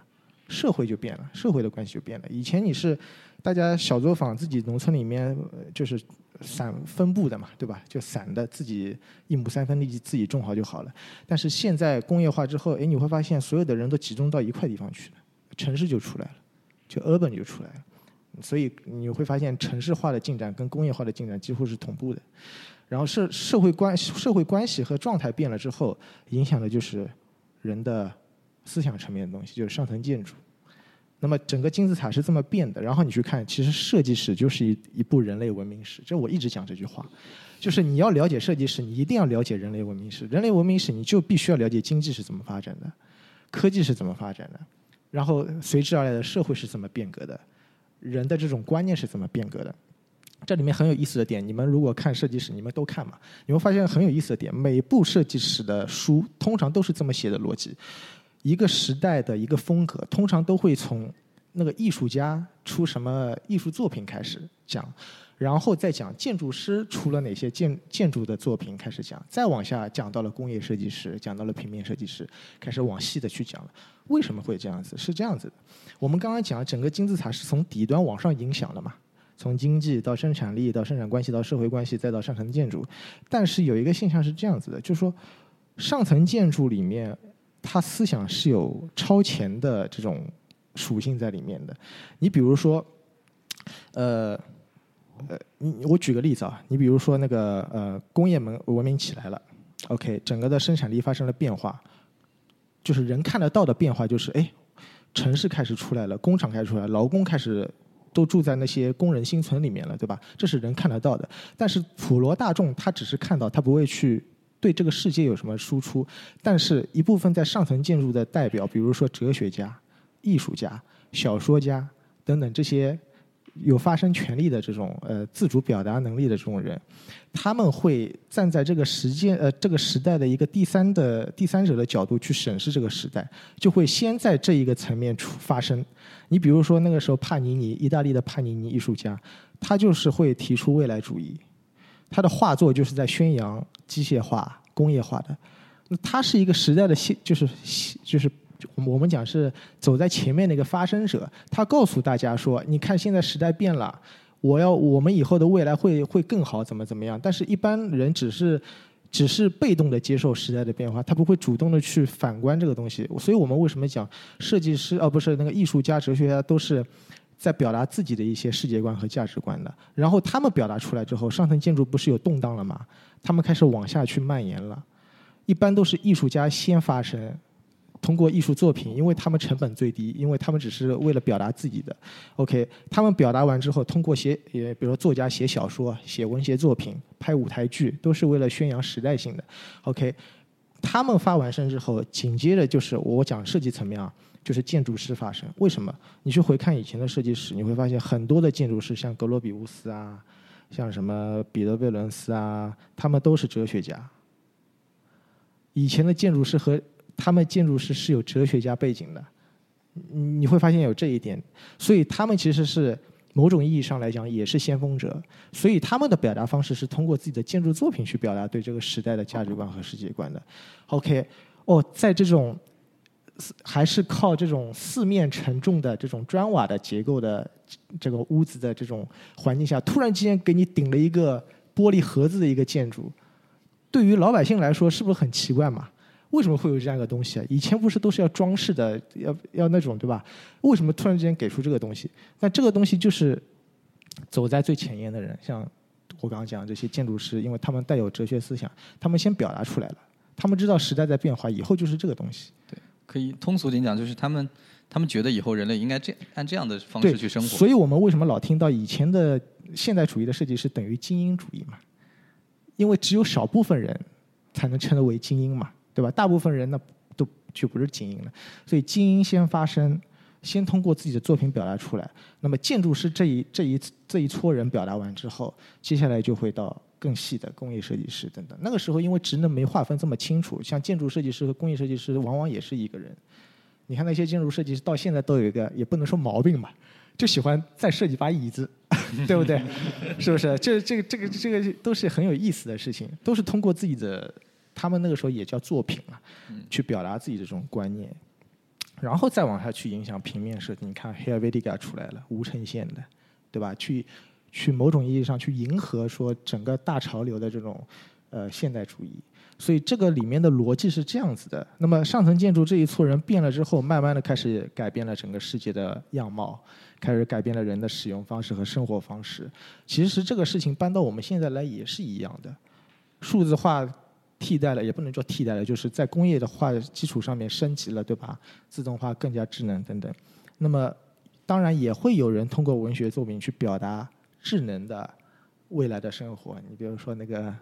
社会就变了，社会的关系就变了。以前你是大家小作坊自己农村里面就是散分布的嘛，对吧？就散的自己一亩三分地自己种好就好了。但是现在工业化之后，哎，你会发现所有的人都集中到一块地方去了，城市就出来了，就 urban 就出来了。所以你会发现，城市化的进展跟工业化的进展几乎是同步的。然后社社会关社会关系和状态变了之后，影响的就是人的思想层面的东西，就是上层建筑。那么整个金字塔是这么变的。然后你去看，其实设计史就是一一部人类文明史。这我一直讲这句话，就是你要了解设计史，你一定要了解人类文明史。人类文明史，你就必须要了解经济是怎么发展的，科技是怎么发展的，然后随之而来的社会是怎么变革的。人的这种观念是怎么变革的？这里面很有意思的点，你们如果看设计史，你们都看嘛，你会发现很有意思的点。每部设计史的书通常都是这么写的逻辑：一个时代的一个风格，通常都会从那个艺术家出什么艺术作品开始讲。然后再讲建筑师出了哪些建建筑的作品开始讲，再往下讲到了工业设计师，讲到了平面设计师，开始往细的去讲了。为什么会这样子？是这样子的，我们刚刚讲整个金字塔是从底端往上影响的嘛，从经济到生产力到生产关系到社会关系再到上层建筑。但是有一个现象是这样子的，就是说上层建筑里面它思想是有超前的这种属性在里面的。你比如说，呃。呃，你我举个例子啊，你比如说那个呃，工业门文明起来了，OK，整个的生产力发生了变化，就是人看得到的变化，就是哎，城市开始出来了，工厂开始出来，劳工开始都住在那些工人新村里面了，对吧？这是人看得到的。但是普罗大众他只是看到，他不会去对这个世界有什么输出。但是一部分在上层建筑的代表，比如说哲学家、艺术家、小说家等等这些有发声权利的这种呃自主表达能力的这种人，他们会站在这个时间呃这个时代的一个第三的第三者的角度去审视这个时代，就会先在这一个层面出发生。你比如说那个时候帕尼尼，意大利的帕尼尼艺术家，他就是会提出未来主义，他的画作就是在宣扬机械化、工业化的。那他是一个时代的先，就是就是我们讲是走在前面的一个发声者，他告诉大家说：你看现在时代变了，我要我们以后的未来会会更好，怎么怎么样？但是一般人只是。只是被动的接受时代的变化，他不会主动的去反观这个东西。所以我们为什么讲设计师，而不是那个艺术家、哲学家，都是在表达自己的一些世界观和价值观的。然后他们表达出来之后，上层建筑不是有动荡了吗？他们开始往下去蔓延了。一般都是艺术家先发声。通过艺术作品，因为他们成本最低，因为他们只是为了表达自己的。OK，他们表达完之后，通过写，也比如说作家写小说、写文学作品、拍舞台剧，都是为了宣扬时代性的。OK，他们发完声之后，紧接着就是我讲设计层面啊，就是建筑师发声。为什么？你去回看以前的设计史，你会发现很多的建筑师，像格罗比乌斯啊，像什么彼得贝伦斯啊，他们都是哲学家。以前的建筑师和他们建筑师是有哲学家背景的，你会发现有这一点，所以他们其实是某种意义上来讲也是先锋者，所以他们的表达方式是通过自己的建筑作品去表达对这个时代的价值观和世界观的。OK，哦，在这种还是靠这种四面沉重的这种砖瓦的结构的这个屋子的这种环境下，突然之间给你顶了一个玻璃盒子的一个建筑，对于老百姓来说是不是很奇怪嘛？为什么会有这样一个东西啊？以前不是都是要装饰的，要要那种对吧？为什么突然之间给出这个东西？那这个东西就是走在最前沿的人，像我刚刚讲这些建筑师，因为他们带有哲学思想，他们先表达出来了。他们知道时代在变化，以后就是这个东西。对，可以通俗点讲，就是他们他们觉得以后人类应该这按这样的方式去生活。所以我们为什么老听到以前的现代主义的设计师等于精英主义嘛？因为只有少部分人才能称得为精英嘛。对吧？大部分人呢都就不是精英了，所以精英先发声，先通过自己的作品表达出来。那么建筑师这一这一这一撮人表达完之后，接下来就会到更细的工业设计师等等。那个时候因为职能没划分这么清楚，像建筑设计师和工业设计师往往也是一个人。你看那些建筑设计师到现在都有一个，也不能说毛病吧，就喜欢再设计把椅子，<laughs> 对不对？<laughs> 是不是？这这个这个这个都是很有意思的事情，都是通过自己的。他们那个时候也叫作品了，去表达自己的这种观念，然后再往下去影响平面设计。你看 Helvetica 出来了，无衬线的，对吧？去去某种意义上去迎合说整个大潮流的这种呃现代主义。所以这个里面的逻辑是这样子的。那么上层建筑这一撮人变了之后，慢慢的开始改变了整个世界的样貌，开始改变了人的使用方式和生活方式。其实这个事情搬到我们现在来也是一样的，数字化。替代了也不能叫替代了，就是在工业的化基础上面升级了，对吧？自动化更加智能等等。那么当然也会有人通过文学作品去表达智能的未来的生活。你比如说那个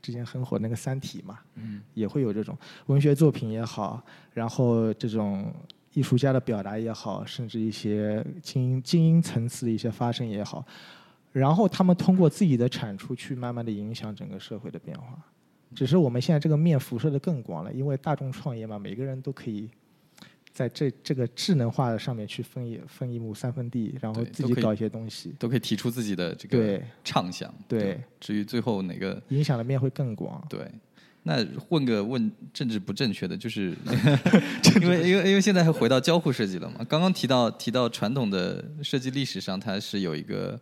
之前很火那个《三体》嘛，嗯，也会有这种文学作品也好，然后这种艺术家的表达也好，甚至一些精英精英层次的一些发声也好，然后他们通过自己的产出去慢慢的影响整个社会的变化。只是我们现在这个面辐射的更广了，因为大众创业嘛，每个人都可以在这这个智能化的上面去分一分一亩三分地，然后自己搞一些东西，都可以提出自己的这个畅想。对，至于最后哪个影响的面会更广。对，那问个问政治不正确的，就是 <laughs> 因为因为因为现在回到交互设计了嘛，刚刚提到提到传统的设计历史上，它是有一个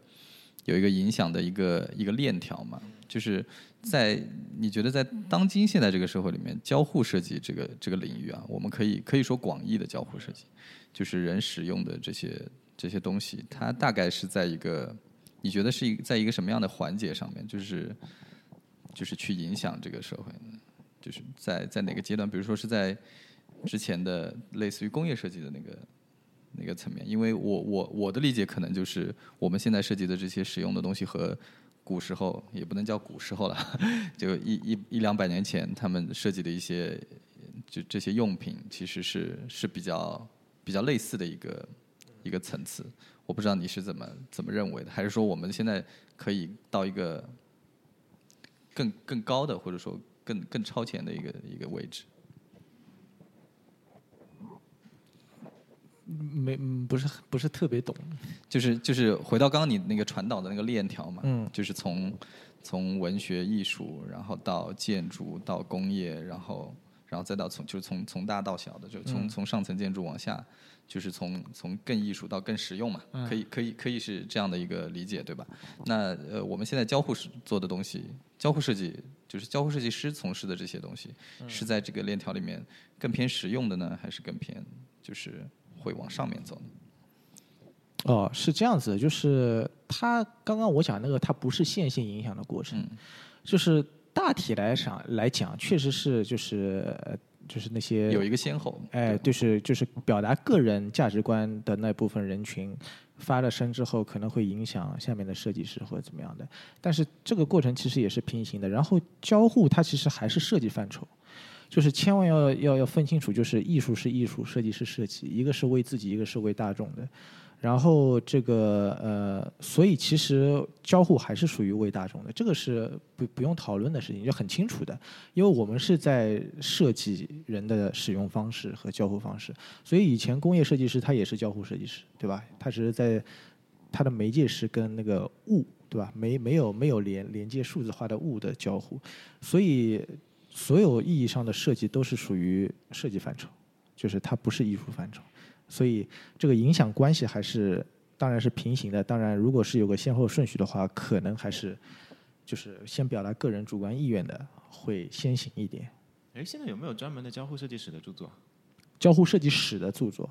有一个影响的一个一个链条嘛，就是。在你觉得在当今现在这个社会里面，交互设计这个这个领域啊，我们可以可以说广义的交互设计，就是人使用的这些这些东西，它大概是在一个你觉得是一在一个什么样的环节上面，就是就是去影响这个社会，就是在在哪个阶段？比如说是在之前的类似于工业设计的那个那个层面，因为我我我的理解可能就是我们现在设计的这些使用的东西和古时候也不能叫古时候了，<laughs> 就一一一两百年前他们设计的一些就这些用品，其实是是比较比较类似的一个一个层次。我不知道你是怎么怎么认为的，还是说我们现在可以到一个更更高的，或者说更更超前的一个一个位置？没嗯不是不是特别懂。就是就是回到刚刚你那个传导的那个链条嘛，嗯就是从从文学艺术，然后到建筑，到工业，然后然后再到从就是从从大到小的，就从、嗯从上层建筑往下，就是从从更艺术到更实用嘛，可以可以可以是这样的一个理解，对吧？那呃，我们现在交互是做的东西，交互设计就是交互设计师从事的这些东西，是在这个链条里面更偏实用的呢，还是更偏就是会往上面走呢？哦，是这样子，就是它刚刚我讲那个，它不是线性影响的过程，嗯就是大体来讲来讲，确实是就是呃就是那些有一个先后，哎，就是就是表达个人价值观的那部分人群发了声之后，可能会影响下面的设计师或者怎么样的。但是这个过程其实也是平行的。然后交互它其实还是设计范畴，就是千万要要要分清楚，就是艺术是艺术，设计是设计，一个是为自己，一个是为大众的。然后这个呃，所以其实交互还是属于为大众的，这个是不不用讨论的事情，就很清楚的。因为我们是在设计人的使用方式和交互方式，所以以前工业设计师他也是交互设计师，对吧？他只是在他的媒介是跟那个物，对吧？没没有没有连连接数字化的物的交互，所以所有意义上的设计都是属于设计范畴，就是它不是艺术范畴。所以这个影响关系还是当然是平行的。当然，如果是有个先后顺序的话，可能还是就是先表达个人主观意愿的会先行一点。哎，现在有没有专门的交互设计史的著作？交互设计史的著作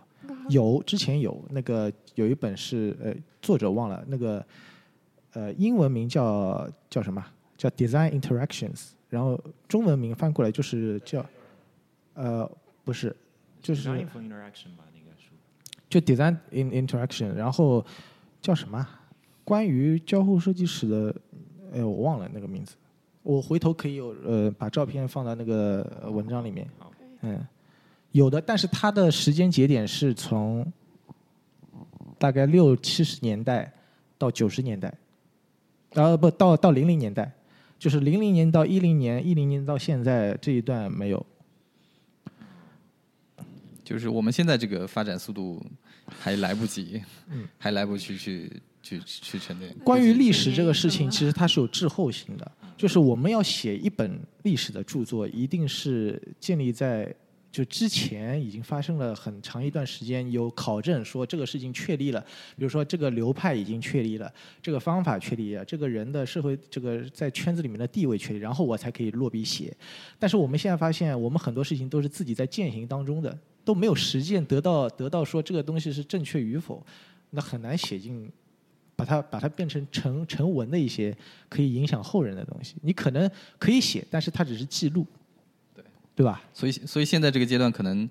有，之前有那个有一本是呃作者忘了那个呃英文名叫叫什么？叫 Design Interactions，然后中文名翻过来就是叫呃不是就是 Design for Interaction 吧，那个书。就 design in interaction，然后叫什么啊？关于交互设计史的，呃，我忘了那个名字。我回头可以有呃把照片放到那个呃文章里面。嗯，有的，但是它的时间节点是从大概六七十年代到九十年代，呃不到到零零年代，就是零零年到一零年，一零年到现在这一段没有。就是我们现在这个发展速度还来不及，嗯 <laughs> 还来不及去去去沉淀。关于历史这个事情，其实它是有滞后性的，就是我们要写一本历史的著作，一定是建立在就之前已经发生了很长一段时间，有考证说这个事情确立了，比如说这个流派已经确立了，这个方法确立了，这个人的社会这个在圈子里面的地位确立，然后我才可以落笔写。但是我们现在发现，我们很多事情都是自己在践行当中的，都没有实践得到得到说这个东西是正确与否，那很难写进把它把它变成成成文的一些可以影响后人的东西。你可能可以写，但是它只是记录，对对吧？所以所以现在这个阶段可能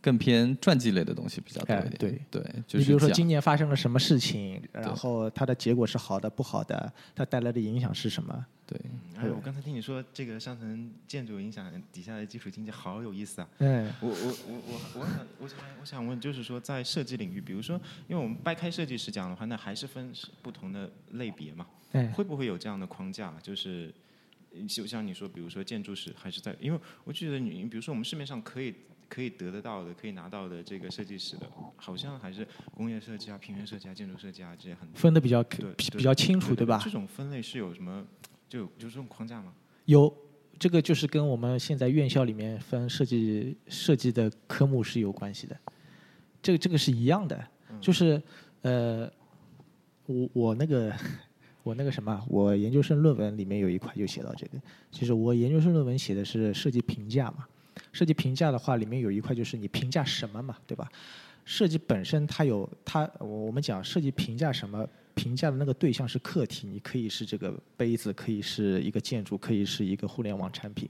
更偏传记类的东西比较多一点。哎对对，就是你比如说今年发生了什么事情，然后它的结果是好的不好的，它带来的影响是什么？对，哎，我刚才听你说这个上层建筑影响底下的基础经济，好有意思啊！嗯我我我我我想我想我想问，就是说在设计领域，比如说，因为我们掰开设计师讲的话，那还是分不同的类别嘛，哎，会不会有这样的框架？就是就像你说，比如说建筑师还是在，因为我觉得你比如说我们市面上可以可以得得到的、可以拿到的这个设计师的，好像还是工业设计啊、平面设计啊、建筑设计啊这些很分的比较比比较清楚，对吧？这种分类是有什么就有就这种框架吗？有这个就是跟我们现在院校里面分设计设计的科目是有关系的，这个这个是一样的，就是呃，我我那个我那个什么，我研究生论文里面有一块就写到这个，其实我研究生论文写的是设计评价嘛，设计评价的话里面有一块就是你评价什么嘛，对吧？设计本身它有它，我我们讲设计评价什么？评价的那个对象是客体，你可以是这个杯子，可以是一个建筑，可以是一个互联网产品。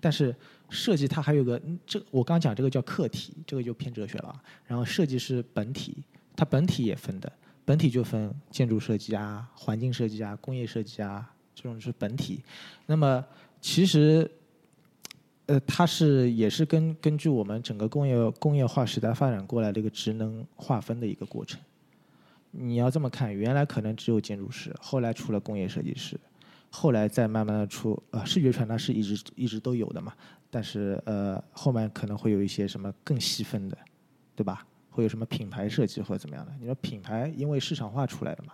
但是设计它还有个，这我刚讲这个叫客体，这个就偏哲学了。然后设计是本体，它本体也分的，本体就分建筑设计啊、环境设计啊、工业设计啊，这种是本体。那么其实，呃，它是也是根根据我们整个工业工业化时代发展过来的一个职能划分的一个过程。你要这么看，原来可能只有建筑师，后来出了工业设计师，后来再慢慢的出呃视觉传达是一直一直都有的嘛，但是呃后面可能会有一些什么更细分的，对吧？会有什么品牌设计或者怎么样的？你说品牌因为市场化出来的嘛，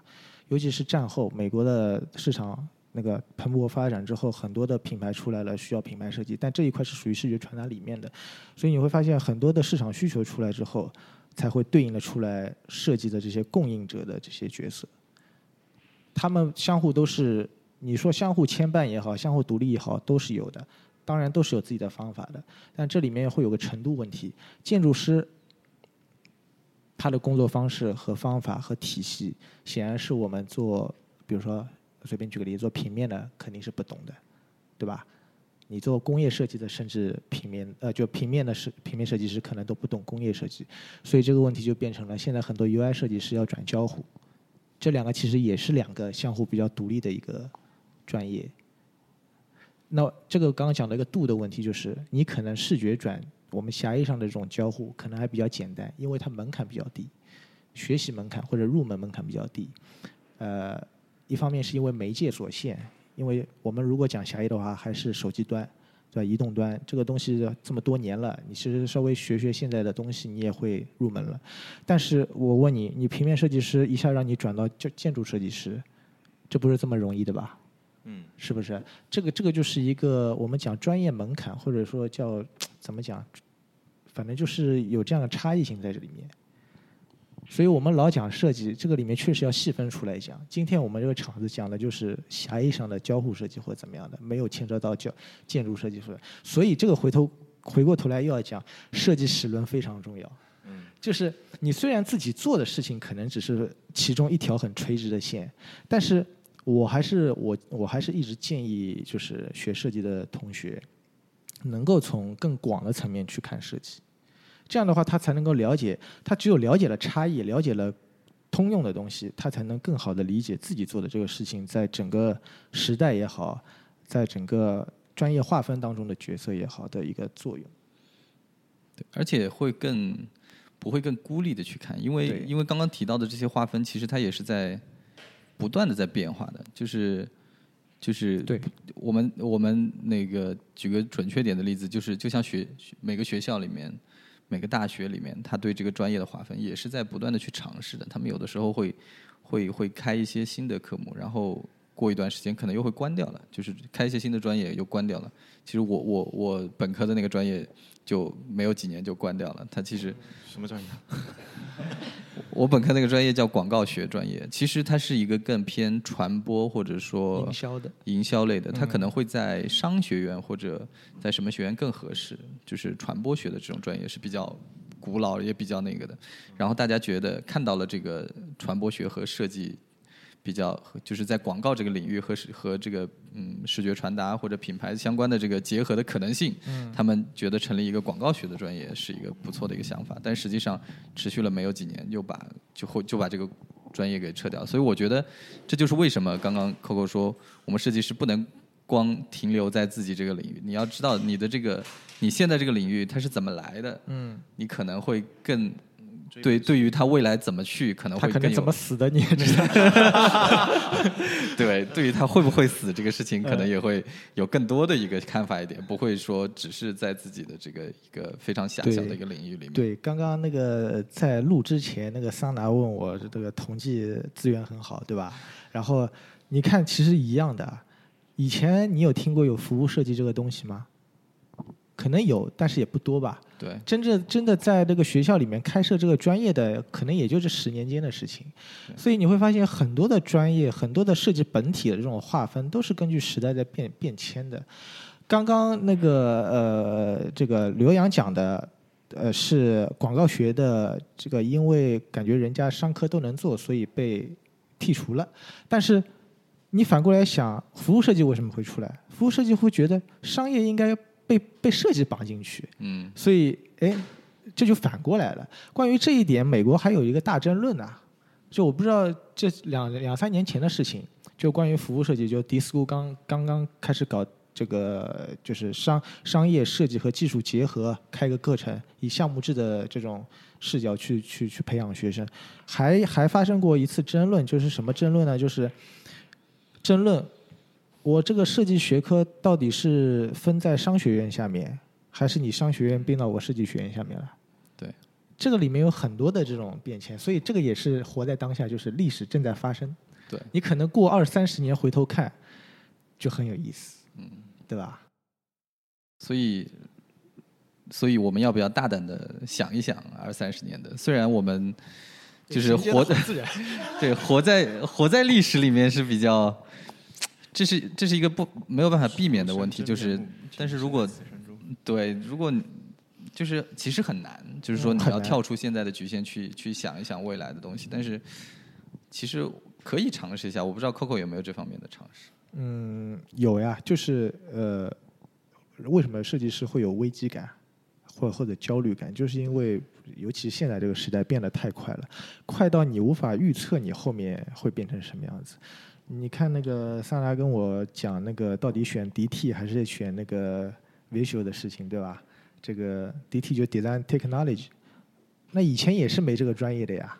尤其是战后美国的市场那个蓬勃发展之后，很多的品牌出来了，需要品牌设计，但这一块是属于视觉传达里面的，所以你会发现很多的市场需求出来之后，才会对应的出来设计的这些供应者的这些角色，他们相互都是你说相互牵绊也好，相互独立也好，都是有的，当然都是有自己的方法的，但这里面会有个程度问题，建筑师。他的工作方式和方法和体系，显然是我们做，比如说随便举个例子，做平面的肯定是不懂的，对吧？你做工业设计的，甚至平面呃，就平面的设平面设计师可能都不懂工业设计，所以这个问题就变成了现在很多 UI 设计师要转交互，这两个其实也是两个相互比较独立的一个专业。那这个刚刚讲的一个度的问题，就是你可能视觉转我们狭义上的这种交互可能还比较简单，因为它门槛比较低，学习门槛或者入门门槛比较低。呃，一方面是因为媒介所限，因为我们如果讲狭义的话，还是手机端，对吧？移动端这个东西这么多年了，你其实稍微学学现在的东西，你也会入门了。但是我问你，你平面设计师一下让你转到建建筑设计师，这不是这么容易的吧？嗯，是不是？这个这个就是一个我们讲专业门槛，或者说叫怎么讲，反正就是有这样的差异性在这里面。所以我们老讲设计，这个里面确实要细分出来讲。今天我们这个场子讲的就是狭义上的交互设计或者怎么样的，没有牵扯到叫建筑设计师。所以这个回头回过头来又要讲设计史论非常重要。嗯，就是你虽然自己做的事情可能只是其中一条很垂直的线，但是我还是我我还是一直建议，就是学设计的同学，能够从更广的层面去看设计，这样的话他才能够了解，他只有了解了差异，了解了通用的东西，他才能更好的理解自己做的这个事情在整个时代也好，在整个专业划分当中的角色也好的一个作用。对，而且会更不会更孤立的去看，因为因为刚刚提到的这些划分，其实它也是在不断的在变化的，就是就是对我们我们那个举个准确点的例子，就是就像学每个学校里面。每个大学里面，他对这个专业的划分也是在不断的去尝试的。他们有的时候会会会开一些新的科目，然后过一段时间可能又会关掉了，就是开一些新的专业又关掉了。其实我我我本科的那个专业就没有几年就关掉了。它其实什么专业？<laughs> 我本科那个专业叫广告学专业，其实它是一个更偏传播或者说营销的，营销类的，它可能会在商学院或者在什么学院更合适。就是传播学的这种专业是比较古老也比较那个的。然后大家觉得看到了这个传播学和设计比较，就是在广告这个领域和和这个嗯视觉传达或者品牌相关的这个结合的可能性，他们觉得成立一个广告学的专业是一个不错的一个想法。但实际上持续了没有几年，又把就会就把这个专业给撤掉。所以我觉得这就是为什么刚刚 Coco 说我们设计师不能光停留在自己这个领域，你要知道你的这个你现在这个领域它是怎么来的，嗯，你可能会更对对于他未来怎么去可能会他可能怎么死的你也知道。<laughs> 对，对于他会不会死这个事情，可嗯能也会有更多的一个看法一点，不会说只是在自己的这个一个非常狭小的一个领域里面。对，刚刚那个在录之前，那个桑拿问我这个统计资源很好，对吧？然后你看，其实一样的。以前你有听过有服务设计这个东西吗？可能有，但是也不多吧。对真正真的在这个学校里面开设这个专业的，可能也就这十年间的事情。所以你会发现，很多的专业，很多的设计本体的这种划分，都是根据时代在变变迁的。刚刚那个呃，这个刘洋讲的，呃是广告学的这个，因为感觉人家商科都能做，所以被剔除了。但是你反过来想，服务设计为什么会出来？服务设计会觉得商业应该被被设计绑进去，嗯所以哎，这就反过来了。关于这一点，美国还有一个大争论啊，就我不知道这两两三年前的事情，就关于服务设计，就 D School 刚刚刚开始搞这个，就是商商业设计和技术结合，开个课程，以项目制的这种视角去去去培养学生，还还发生过一次争论，就是什么争论呢？就是争论我这个设计学科到底是分在商学院下面，还是你商学院并到我设计学院下面了？对，这个里面有很多的这种变迁，所以这个也是活在当下，就是历史正在发生。对你可能过二三十年回头看，就很有意思，嗯，对吧？所以，所以我们要不要大胆的想一想二三十年的？虽然我们就是活在 <laughs> 对活在活在历史里面是比较，这是这是一个不没有办法避免的问题，就是但是如果对如果就是其实很难，就是说你要跳出现在的局限去去想一想未来的东西，但是其实可以尝试一下。我不知道 Coco 有没有这方面的尝试。嗯，有呀，就是呃，为什么设计师会有危机感，或或者焦虑感，就是因为尤其现在这个时代变得太快了，快到你无法预测你后面会变成什么样子。你看那个萨拉跟我讲那个到底选 DT 还是选那个 Visual 的事情，对吧？这个 DT 就 Design Technology，那以前也是没这个专业的呀，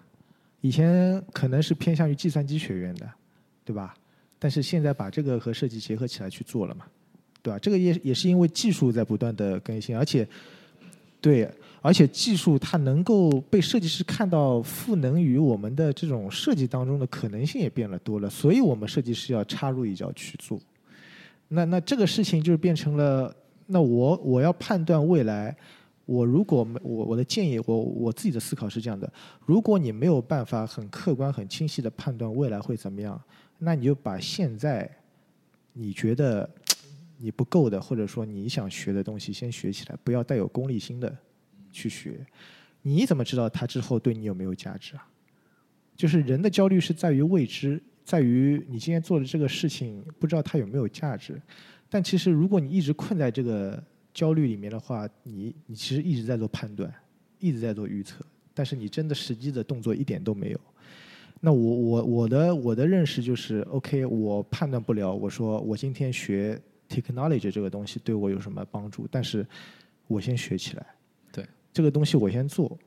以前可能是偏向于计算机学院的，对吧？但是现在把这个和设计结合起来去做了嘛，对吧？这个也也是因为技术在不断的更新，而且对，而且技术它能够被设计师看到赋能于我们的这种设计当中的可能性也变了多了，所以我们设计师要插入一脚去做。那那这个事情就是变成了，那我我要判断未来。我如果我我的建议，我我自己的思考是这样的：如果你没有办法很客观、很清晰的判断未来会怎么样，那你就把现在你觉得你不够的，或者说你想学的东西先学起来，不要带有功利心的去学。你怎么知道它之后对你有没有价值啊？就是人的焦虑是在于未知，在于你今天做的这个事情不知道它有没有价值。但其实如果你一直困在这个焦虑里面的话，你你其实一直在做判断，一直在做预测，但是你真的实际的动作一点都没有。那我我我的我的认识就是，OK，我判断不了。我说我今天学 technology 这个东西对我有什么帮助，但是我先学起来。这个东西我先做，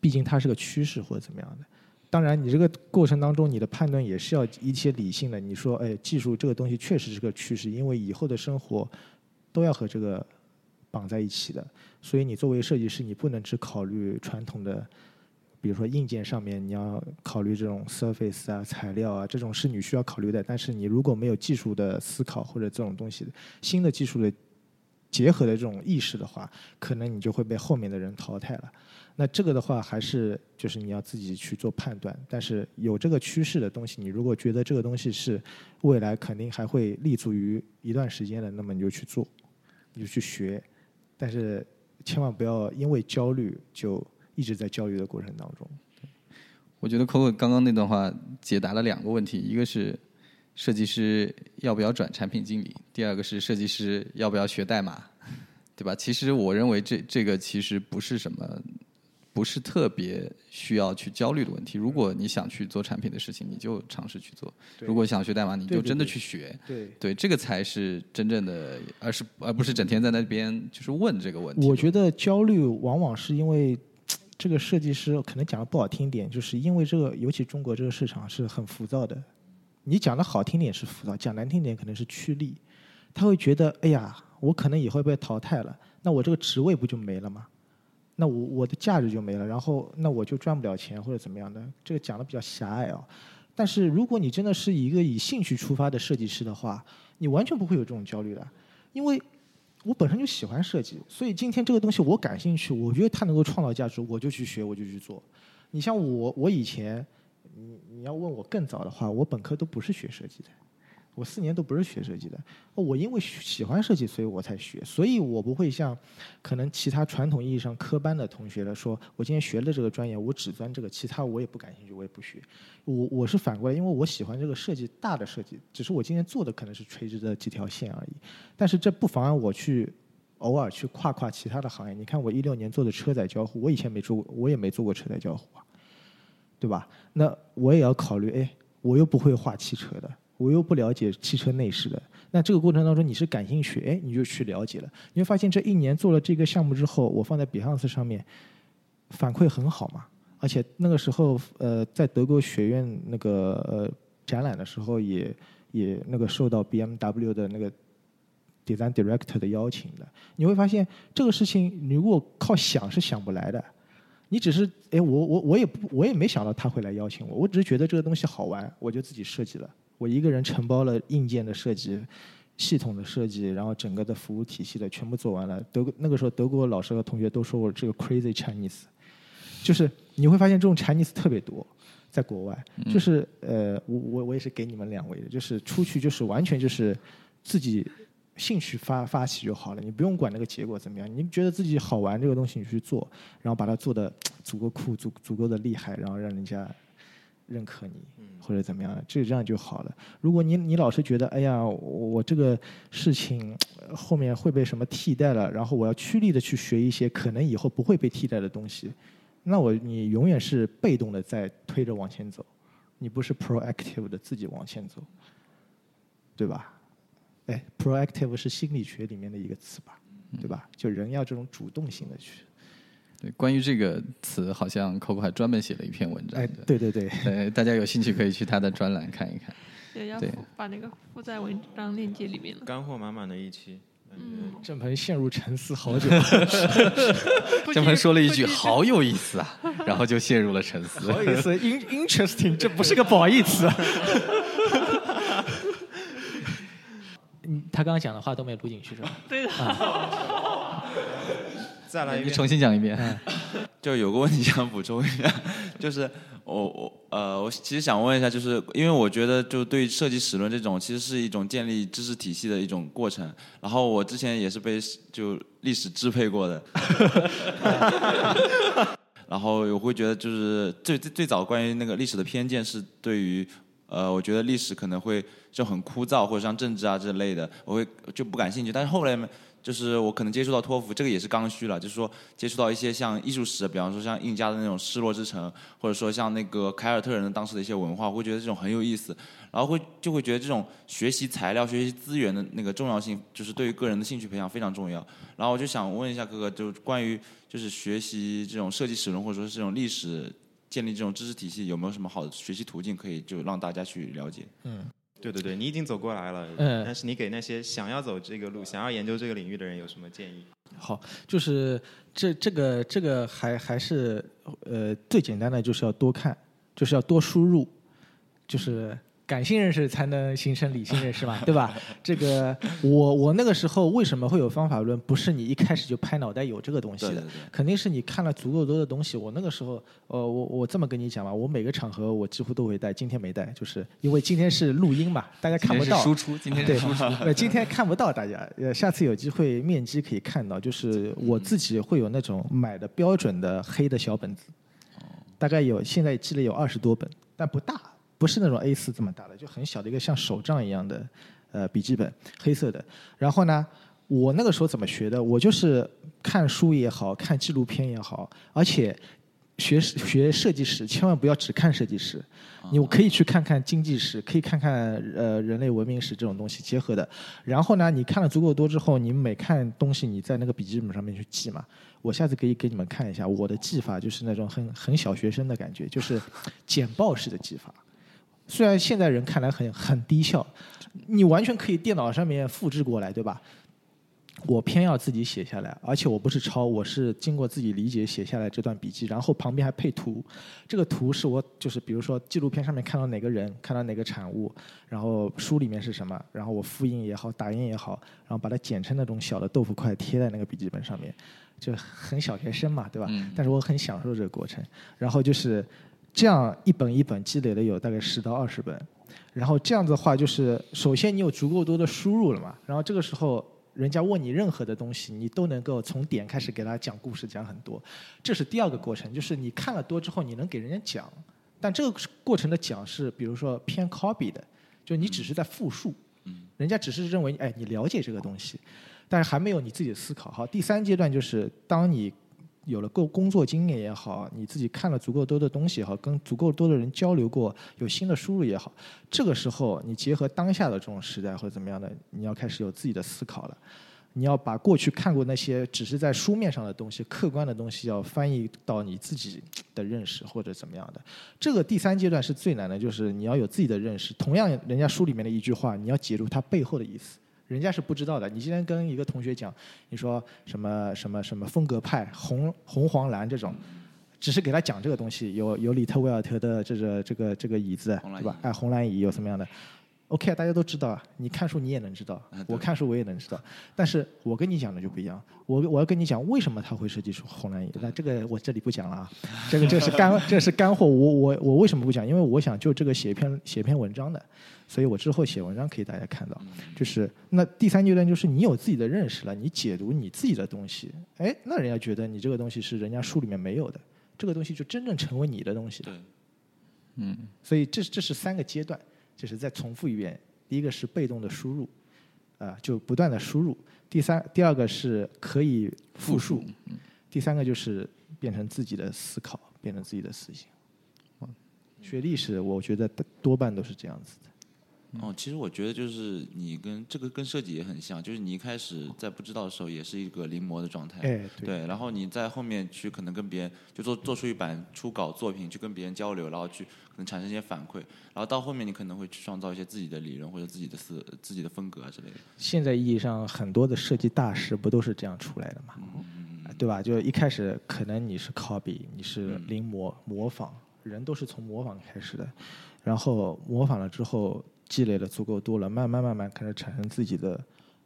毕竟它是个趋势或者怎么样的。当然，你这个过程当中，你的判断也是要一些理性的。你说，哎，技术这个东西确实是个趋势，因为以后的生活都要和这个绑在一起的。所以，你作为设计师，你不能只考虑传统的，比如说硬件上面，你要考虑这种 surface 啊、材料啊，这种是你需要考虑的。但是，你如果没有技术的思考或者这种东西新的技术的结合的这种意识的话，可能你就会被后面的人淘汰了。那这个的话，还是就是你要自己去做判断。但是有这个趋势的东西，你如果觉得这个东西是未来肯定还会立足于一段时间的，那么你就去做，你就去学。但是千万不要因为焦虑就一直在焦虑的过程当中。我觉得 Coco 刚刚那段话解答了两个问题，一个是设计师要不要转产品经理，第二个是设计师要不要学代码，<laughs> 对吧？其实我认为这这个其实不是什么，不是特别需要去焦虑的问题。如果你想去做产品的事情，你就尝试去做；如果想学代码，你就真的去学。对，对，这个才是真正的，而是而不是整天在那边就是问这个问题。我觉得焦虑往往是因为这个设计师可能讲的不好听点，就是因为这个，尤其中国这个市场是很浮躁的。你讲的好听点是浮躁，讲难听点可能是趋利。他会觉得，哎呀，我可能以后被淘汰了，那我这个职位不就没了吗？那我我的价值就没了，然后那我就赚不了钱或者怎么样的。这个讲的比较狭隘啊。但是如果你真的是一个以兴趣出发的设计师的话，你完全不会有这种焦虑的，因为我本身就喜欢设计，所以今天这个东西我感兴趣，我觉得它能够创造价值，我就去学，我就去做。你像我，我以前，你你要问我更早的话，我本科都不是学设计的，我四年都不是学设计的，我因为喜欢设计，所以我才学，所以我不会像可能其他传统意义上科班的同学来说，我今天学了这个专业，我只钻这个，其他我也不感兴趣，我也不学。我我是反过来，因为我喜欢这个设计大的设计，只是我今天做的可能是垂直的几条线而已，但是这不妨碍我去偶尔去跨跨其他的行业。你看我一六年做的车载交互，我以前没做过，我也没做过车载交互啊，对吧？那我也要考虑，哎，我又不会画汽车的。我又不了解汽车内饰的，那这个过程当中你是感兴趣，哎，你就去了解了。你会发现这一年做了这个项目之后，我放在 Behance 上面反馈很好嘛。而且那个时候，呃，在德国学院那个呃展览的时候，也也那个受到 BMW 的那个 Design Director 的邀请的。你会发现这个事情，你如果靠想是想不来的。你只是哎，我我我也不我也没想到他会来邀请我，我只是觉得这个东西好玩，我就自己设计了。我一个人承包了硬件的设计、系统的设计，然后整个的服务体系的全部做完了。德国那个时候，德国老师和同学都说我这个 crazy Chinese，就是你会发现这种 Chinese 特别多，在国外。就是呃，我我我也是给你们两位的，就是出去就是完全就是自己兴趣发发起就好了，你不用管那个结果怎么样，你觉得自己好玩这个东西你去做，然后把它做的足够酷、足足够的厉害，然后让人家。认可你，或者怎么样，就这样就好了。如果你你老是觉得，哎呀，我这个事情后面会被什么替代了，然后我要趋利的去学一些可能以后不会被替代的东西，那我你永远是被动的在推着往前走，你不是 proactive 的自己往前走，对吧？哎，proactive 是心理学里面的一个词吧，对吧？就人要这种主动性的去。对，关于这个词，好像 Coco 还专门写了一篇文章。哎，对对对，对，大家有兴趣可以去他的专栏看一看。对，要把那个附在文章链接里面了。干货满满的一期。嗯。郑鹏陷入沉思好久。<laughs> <laughs> 郑鹏说了一句“好有意思啊”，然后就陷入了沉思。好有意思，interesting，这不是个褒义词。嗯，他刚刚讲的话都没有录进去是吧？<laughs> 对的。<laughs> 再来，你重新讲一遍。<laughs> 就有个问题想补充一下，就是我我呃，我其实想问一下，就是因为我觉得就对设计史论这种，其实是一种建立知识体系的一种过程。然后我之前也是被就历史支配过的。然后我会觉得，就是最最最早关于那个历史的偏见是对于呃，我觉得历史可能会就很枯燥，或者像政治啊之类的，我会就不感兴趣。但是后来。就是我可能接触到托福，这个也是刚需了。就是说接触到一些像艺术史，比方说像印加的那种失落之城，或者说像那个凯尔特人的当时的一些文化，会觉得这种很有意思。然后会就会觉得这种学习材料、学习资源的那个重要性，就是对于个人的兴趣培养非常重要。然后我就想问一下哥哥，就关于就是学习这种设计史论，或者说这种历史，建立这种知识体系，有没有什么好的学习途径可以就让大家去了解？嗯。对对对，你已经走过来了。嗯。但是你给那些想要走这个路、想要研究这个领域的人有什么建议？好，就是这这个这个还还是呃最简单的，就是要多看，就是要多输入，就是。感性认识才能形成理性认识嘛，<laughs> 对吧？这个我我那个时候为什么会有方法论？不是你一开始就拍脑袋有这个东西的，肯定是你看了足够多的东西。我那个时候，呃，我我这么跟你讲吧，我每个场合我几乎都会带，今天没带，就是因为今天是录音嘛，<laughs> 大家看不到。输出，今天对输出。<laughs> 呃，今天看不到大家，呃，下次有机会面基可以看到，就是我自己会有那种买的标准的黑的小本子，大概有现在积累有二十多本，但不大。不是那种 A 四这么大的，就很小的一个像手账一样的，呃，笔记本，黑色的。然后呢，我那个时候怎么学的？我就是看书也好看纪录片也好，而且学学设计史，千万不要只看设计史，你可以去看看经济史，可以看看呃人类文明史这种东西结合的。然后呢，你看了足够多之后，你每看东西，你在那个笔记本上面去记嘛。我下次可以给你们看一下我的记法，就是那种很很小学生的感觉，就是简报式的记法。虽然现在人看来很很低效，你完全可以电脑上面复制过来，对吧？我偏要自己写下来，而且我不是抄，我是经过自己理解写下来这段笔记，然后旁边还配图。这个图是我就是比如说纪录片上面看到哪个人，看到哪个产物，然后书里面是什么，然后我复印也好，打印也好，然后把它剪成那种小的豆腐块贴在那个笔记本上面，就很小学生嘛，对吧？但是我很享受这个过程。然后就是。这样一本一本积累了有大概十到二十本，然后这样子的话，就是首先你有足够多的输入了嘛，然后这个时候人家问你任何的东西，你都能够从点开始给他讲故事，讲很多。这是第二个过程，就是你看了多之后，你能给人家讲，但这个过程的讲是，比如说偏 copy 的，就你只是在复述，人家只是认为哎你了解这个东西，但是还没有你自己的思考。好，第三阶段就是当你有了够工作经验也好，你自己看了足够多的东西也好，跟足够多的人交流过，有新的输入也好，这个时候你结合当下的这种时代或者怎么样的，你要开始有自己的思考了。你要把过去看过那些只是在书面上的东西、客观的东西，要翻译到你自己的认识或者怎么样的。这个第三阶段是最难的，就是你要有自己的认识。同样，人家书里面的一句话，你要解读它背后的意思，人家是不知道的。你今天跟一个同学讲，你说什么什么什么风格派，红红黄蓝这种。只是给他讲这个东西，有有里特威尔特的这个这个这个椅子，对吧？哎，红蓝椅有什么样的？OK，大家都知道啊。你看书你也能知道，我看书我也能知道。但是我跟你讲的就不一样，我我要跟你讲为什么他会设计出红蓝眼。那这个我这里不讲了啊，这个这是干这是干货。我我我为什么不讲？因为我想就这个写一篇写一篇文章的，所以我之后写文章可以大家看到。就是那第三阶段就是你有自己的认识了，你解读你自己的东西，哎，那人家觉得你这个东西是人家书里面没有的。这个东西就真正成为你的东西了。嗯，所以这这是三个阶段，就是再重复一遍。第一个是被动的输入，啊，就不断的输入。第三，第二个是可以复述。第三个就是变成自己的思考，变成自己的思想。学历史，我觉得多半都是这样子的。哦，其实我觉得就是你跟这个跟设计也很像，就是你一开始在不知道的时候也是一个临摹的状态，哎，对，然后你在后面去可能跟别人就做做出一版初稿作品，去跟别人交流，然后去可能产生一些反馈，然后到后面你可能会去创造一些自己的理论或者自己的思自己的风格啊之类的。现在意义上很多的设计大师不都是这样出来的嘛，对吧？就一开始可能你是 copy，你是临摹模仿，人都是从模仿开始的，然后模仿了之后。积累的足够多了，慢慢慢慢开始产生自己的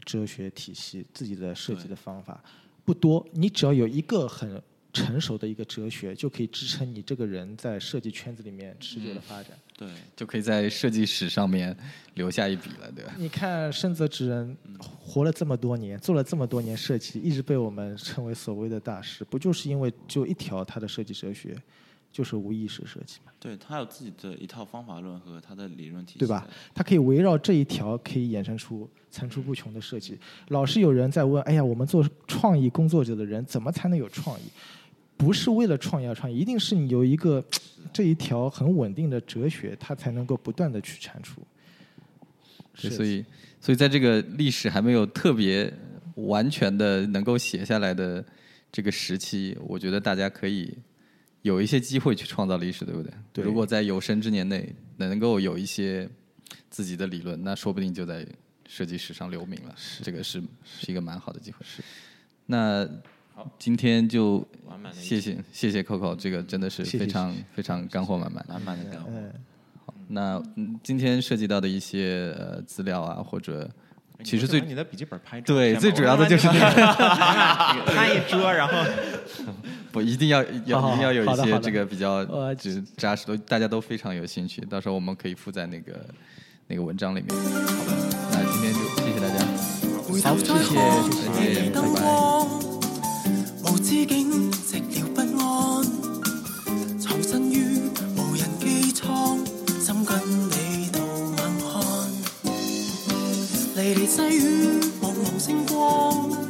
哲学体系，自己的设计的方法不多。你只要有一个很成熟的一个哲学，就可以支撑你这个人在设计圈子里面持久的发展。对，就可以在设计史上面留下一笔了，对吧？你看深泽直人活了这么多年，做了这么多年设计，一直被我们称为所谓的大师，不就是因为就一条他的设计哲学？就是无意识设计嘛，对他有自己的一套方法论和他的理论体系，对吧？他可以围绕这一条，可以衍生出层出不穷的设计。老是有人在问：哎呀，我们做创意工作者的人怎么才能有创意？不是为了创意而创意，一定是你有一个这一条很稳定的哲学，它才能够不断的去产出。所以，所以在这个历史还没有特别完全的能够写下来的这个时期，我觉得大家可以。有一些机会去创造历史，对不对？对。如果在有生之年内能够有一些自己的理论，那说不定就在设计史上留名了。是。这个是是一个蛮好的机会。是。那今天就谢谢谢谢 Coco，这个真的是非常非常干货满满，满满的干货。好，那今天涉及到的一些呃资料啊，或者。其实最你的笔记本拍对最主要的就是 <laughs> 那个拍一桌，然后不一定要要一定要有一些这个比较就是扎实的，大家都非常有兴趣。到时候我们可以附在那个那个文章里面。好吧，那今天就谢谢大家，好，谢谢，谢谢，拜拜。离离细雨，蒙蒙星光。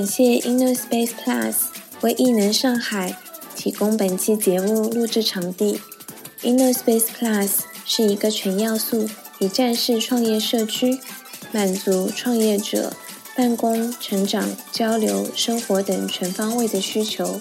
感谢 Inner Space Plus 为艺能上海提供本期节目录制场地。InnerSpace Plus 是一个全要素一站式创业社区，满足创业者办公、成长、交流、生活等全方位的需求。